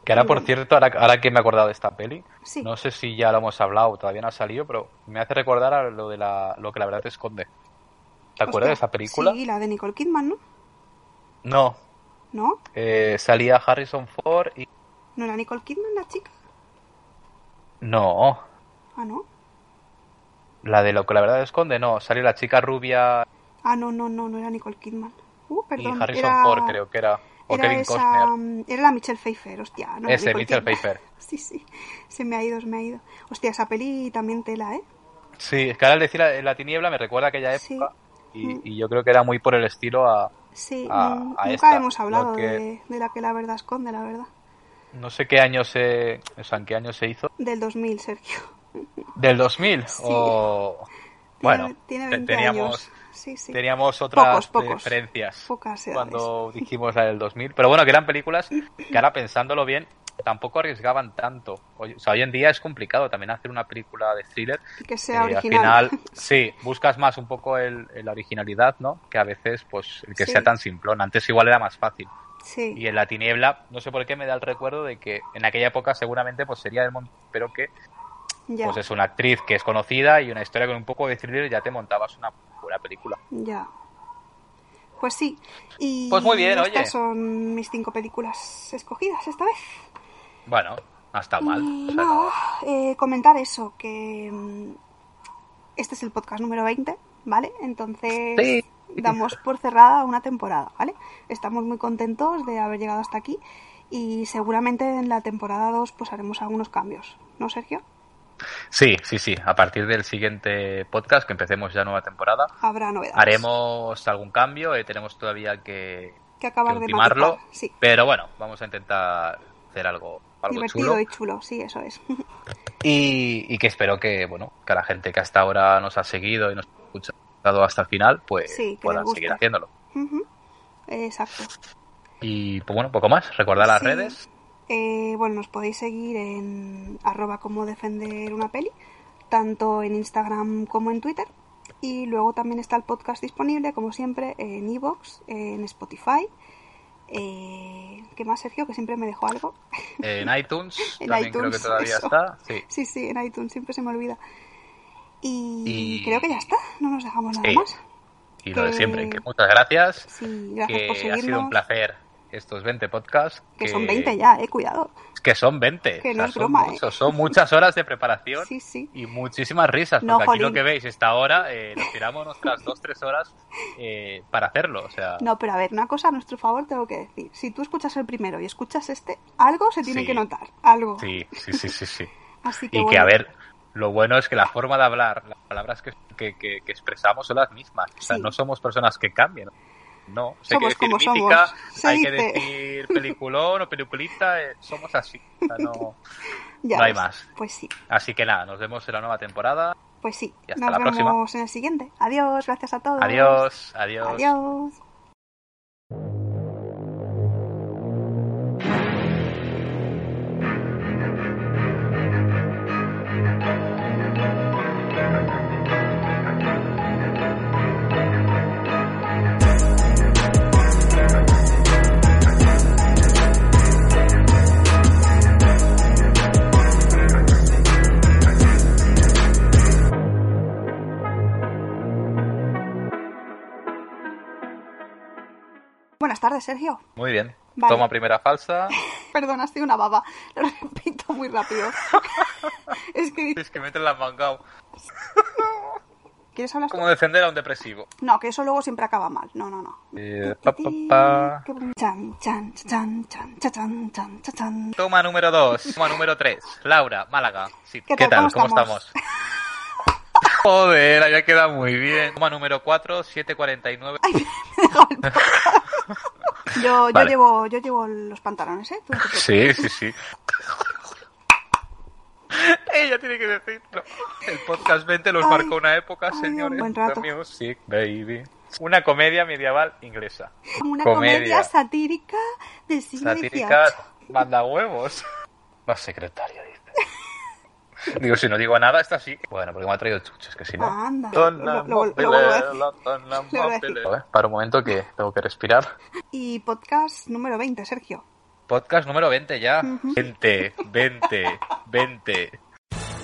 Que ahora, por Bueno. cierto, ahora, ahora que me he acordado de esta peli, Sí. no sé si ya lo hemos hablado, todavía no ha salido, pero me hace recordar a lo de la, lo que la verdad te esconde. ¿Te acuerdas de esa película? Sí, la de Nicole Kidman, ¿no? No, ¿No? eh, salía Harrison Ford y... ¿No era Nicole Kidman la chica? No, Ah, no. la de lo que la verdad esconde, no, salió la chica rubia Ah, no, no, no, no era Nicole Kidman. Uh, perdón. y Harrison era... Ford creo que era. O era, Kevin esa, Costner. era la Michelle Pfeiffer, hostia. No Ese, Michelle tiempo. Pfeiffer. Sí, sí. Se me ha ido, se me ha ido. Hostia, esa peli también tela, ¿eh? Sí, es que ahora al decir la, la tiniebla me recuerda a aquella Sí. época y, Mm. y yo creo que era muy por el estilo a... Sí, A- mm, a nunca esta, hemos hablado que- de, de la que la verdad esconde, la verdad. No sé qué año se... O sea, en qué año se hizo. Del 2000, Sergio. ¿Del 2000? Sí. O... Bueno, tiene te- 20 teníamos, años. Sí, sí. teníamos otras Pocos, Pocas cuando dijimos la del 2000. Pero bueno, que eran películas que ahora pensándolo bien tampoco arriesgaban tanto. Hoy- O sea, hoy en día es complicado también hacer una película de thriller Y que Eh, sea al original. final, sí, buscas más un poco el, el- la originalidad, ¿no? Que a veces, pues, el que Sí. sea tan simplón. Antes igual era más fácil. Sí. Y en la tiniebla, no sé por qué me da el recuerdo de que en aquella época seguramente pues sería el pero que Ya, pues es una actriz que es conocida y una historia con un poco de thriller ya te montabas una buena película. ya. Pues sí. Y Pues muy bien, estas oye. son mis cinco películas escogidas esta vez. Bueno, no está mal. Y O sea, nada, no- eh, comentar eso, que mm, este es el podcast número 20, ¿vale? Entonces Sí. damos por cerrada una temporada, ¿vale? Estamos muy contentos de haber llegado hasta aquí y seguramente en la temporada 2 pues haremos algunos cambios, ¿no, Sergio? Sí, sí, sí. A partir del siguiente podcast, que empecemos ya nueva temporada, Habrá novedades. haremos algún cambio. eh, tenemos todavía que, que acabar que de Sí, Pero bueno, vamos a intentar hacer algo, algo divertido chulo. y chulo, sí, eso es. Y, y que espero que, bueno, que a la gente que hasta ahora nos ha seguido y nos ha escuchado hasta el final, pues Sí, puedan seguir haciéndolo. Exacto. Y pues bueno, poco más. Recordar las Sí. redes. Eh, bueno, nos podéis seguir en arroba como defender una peli, tanto en Instagram como en Twitter. Y luego también está el podcast disponible, como siempre, en Evox, en Spotify. Eh, ¿Qué más, Sergio? Que siempre me dejó algo. En iTunes, En también creo que iTunes, todavía eso. está. Sí. Sí, sí, en iTunes, siempre se me olvida. Y, Y- creo que ya está, no nos dejamos nada Sí. más. Y lo de Que- siempre, que muchas gracias. Sí, gracias que por ha sido un seguirnos. placer estos 20 podcasts. Que son 20 ya, eh, cuidado. Que son 20. Que o no es son broma, eh. Son muchas horas de preparación. Sí, sí. Y muchísimas risas, No, porque aquí lo que veis esta hora, eh, nos tiramos nuestras 2-3 horas eh, para hacerlo. O sea, No, pero a ver, una cosa a nuestro favor tengo que decir. Si tú escuchas el primero y escuchas este, algo se tiene Sí. que notar. Algo. sí, sí, sí, sí. sí. Así que Y que, bueno, a ver, lo bueno es que la forma de hablar, las palabras que, que, que- que expresamos son las mismas. O sea, Sí. no somos personas que cambien. No, si hay Somos que decir como mítica, somos. Hay que decir peliculón o peliculita, eh, somos así. O sea, no... ya no hay ves. más. Pues sí, Así que nada, nos vemos en la nueva temporada. pues sí. Y hasta Nos la vemos próxima. en el siguiente. Adiós, gracias a todos. Adiós, adiós. Adiós. tardes, Sergio. Muy bien. Vale. Toma primera falsa. Perdona, estoy una baba. Lo repito muy rápido. es que... Es que me la mangao. ¿Quieres hablar Como defender a un depresivo. No, que eso luego siempre acaba mal. No, no, no. Toma número 2. Toma número 3. Laura, Málaga. Sí. ¿Qué, tal? ¿Cómo, ¿Cómo estamos? Joder, ya queda muy bien. Toma número 4, 749. Ay, me he dejado el. Yo, yo, Vale. llevo, yo llevo los pantalones, ¿eh? Tú. Sí, sí, sí. Ella tiene que decirlo. El podcast 20 los Ay, marcó una época, ay, señores. un buen rato. The Music, baby. Una comedia medieval inglesa. Una comedia, Comedia. satírica del siglo Satírica, XVIII. manda huevos. Más secretaria. Digo, si no digo nada, esta sí. Bueno, porque me ha traído chuches, que si no. Anda, Donna lo- lo- lo a Lo ver, Para un momento que tengo que respirar. Y podcast número 20, Sergio. Podcast número 20 ya. Ujú. 20, 20, 20.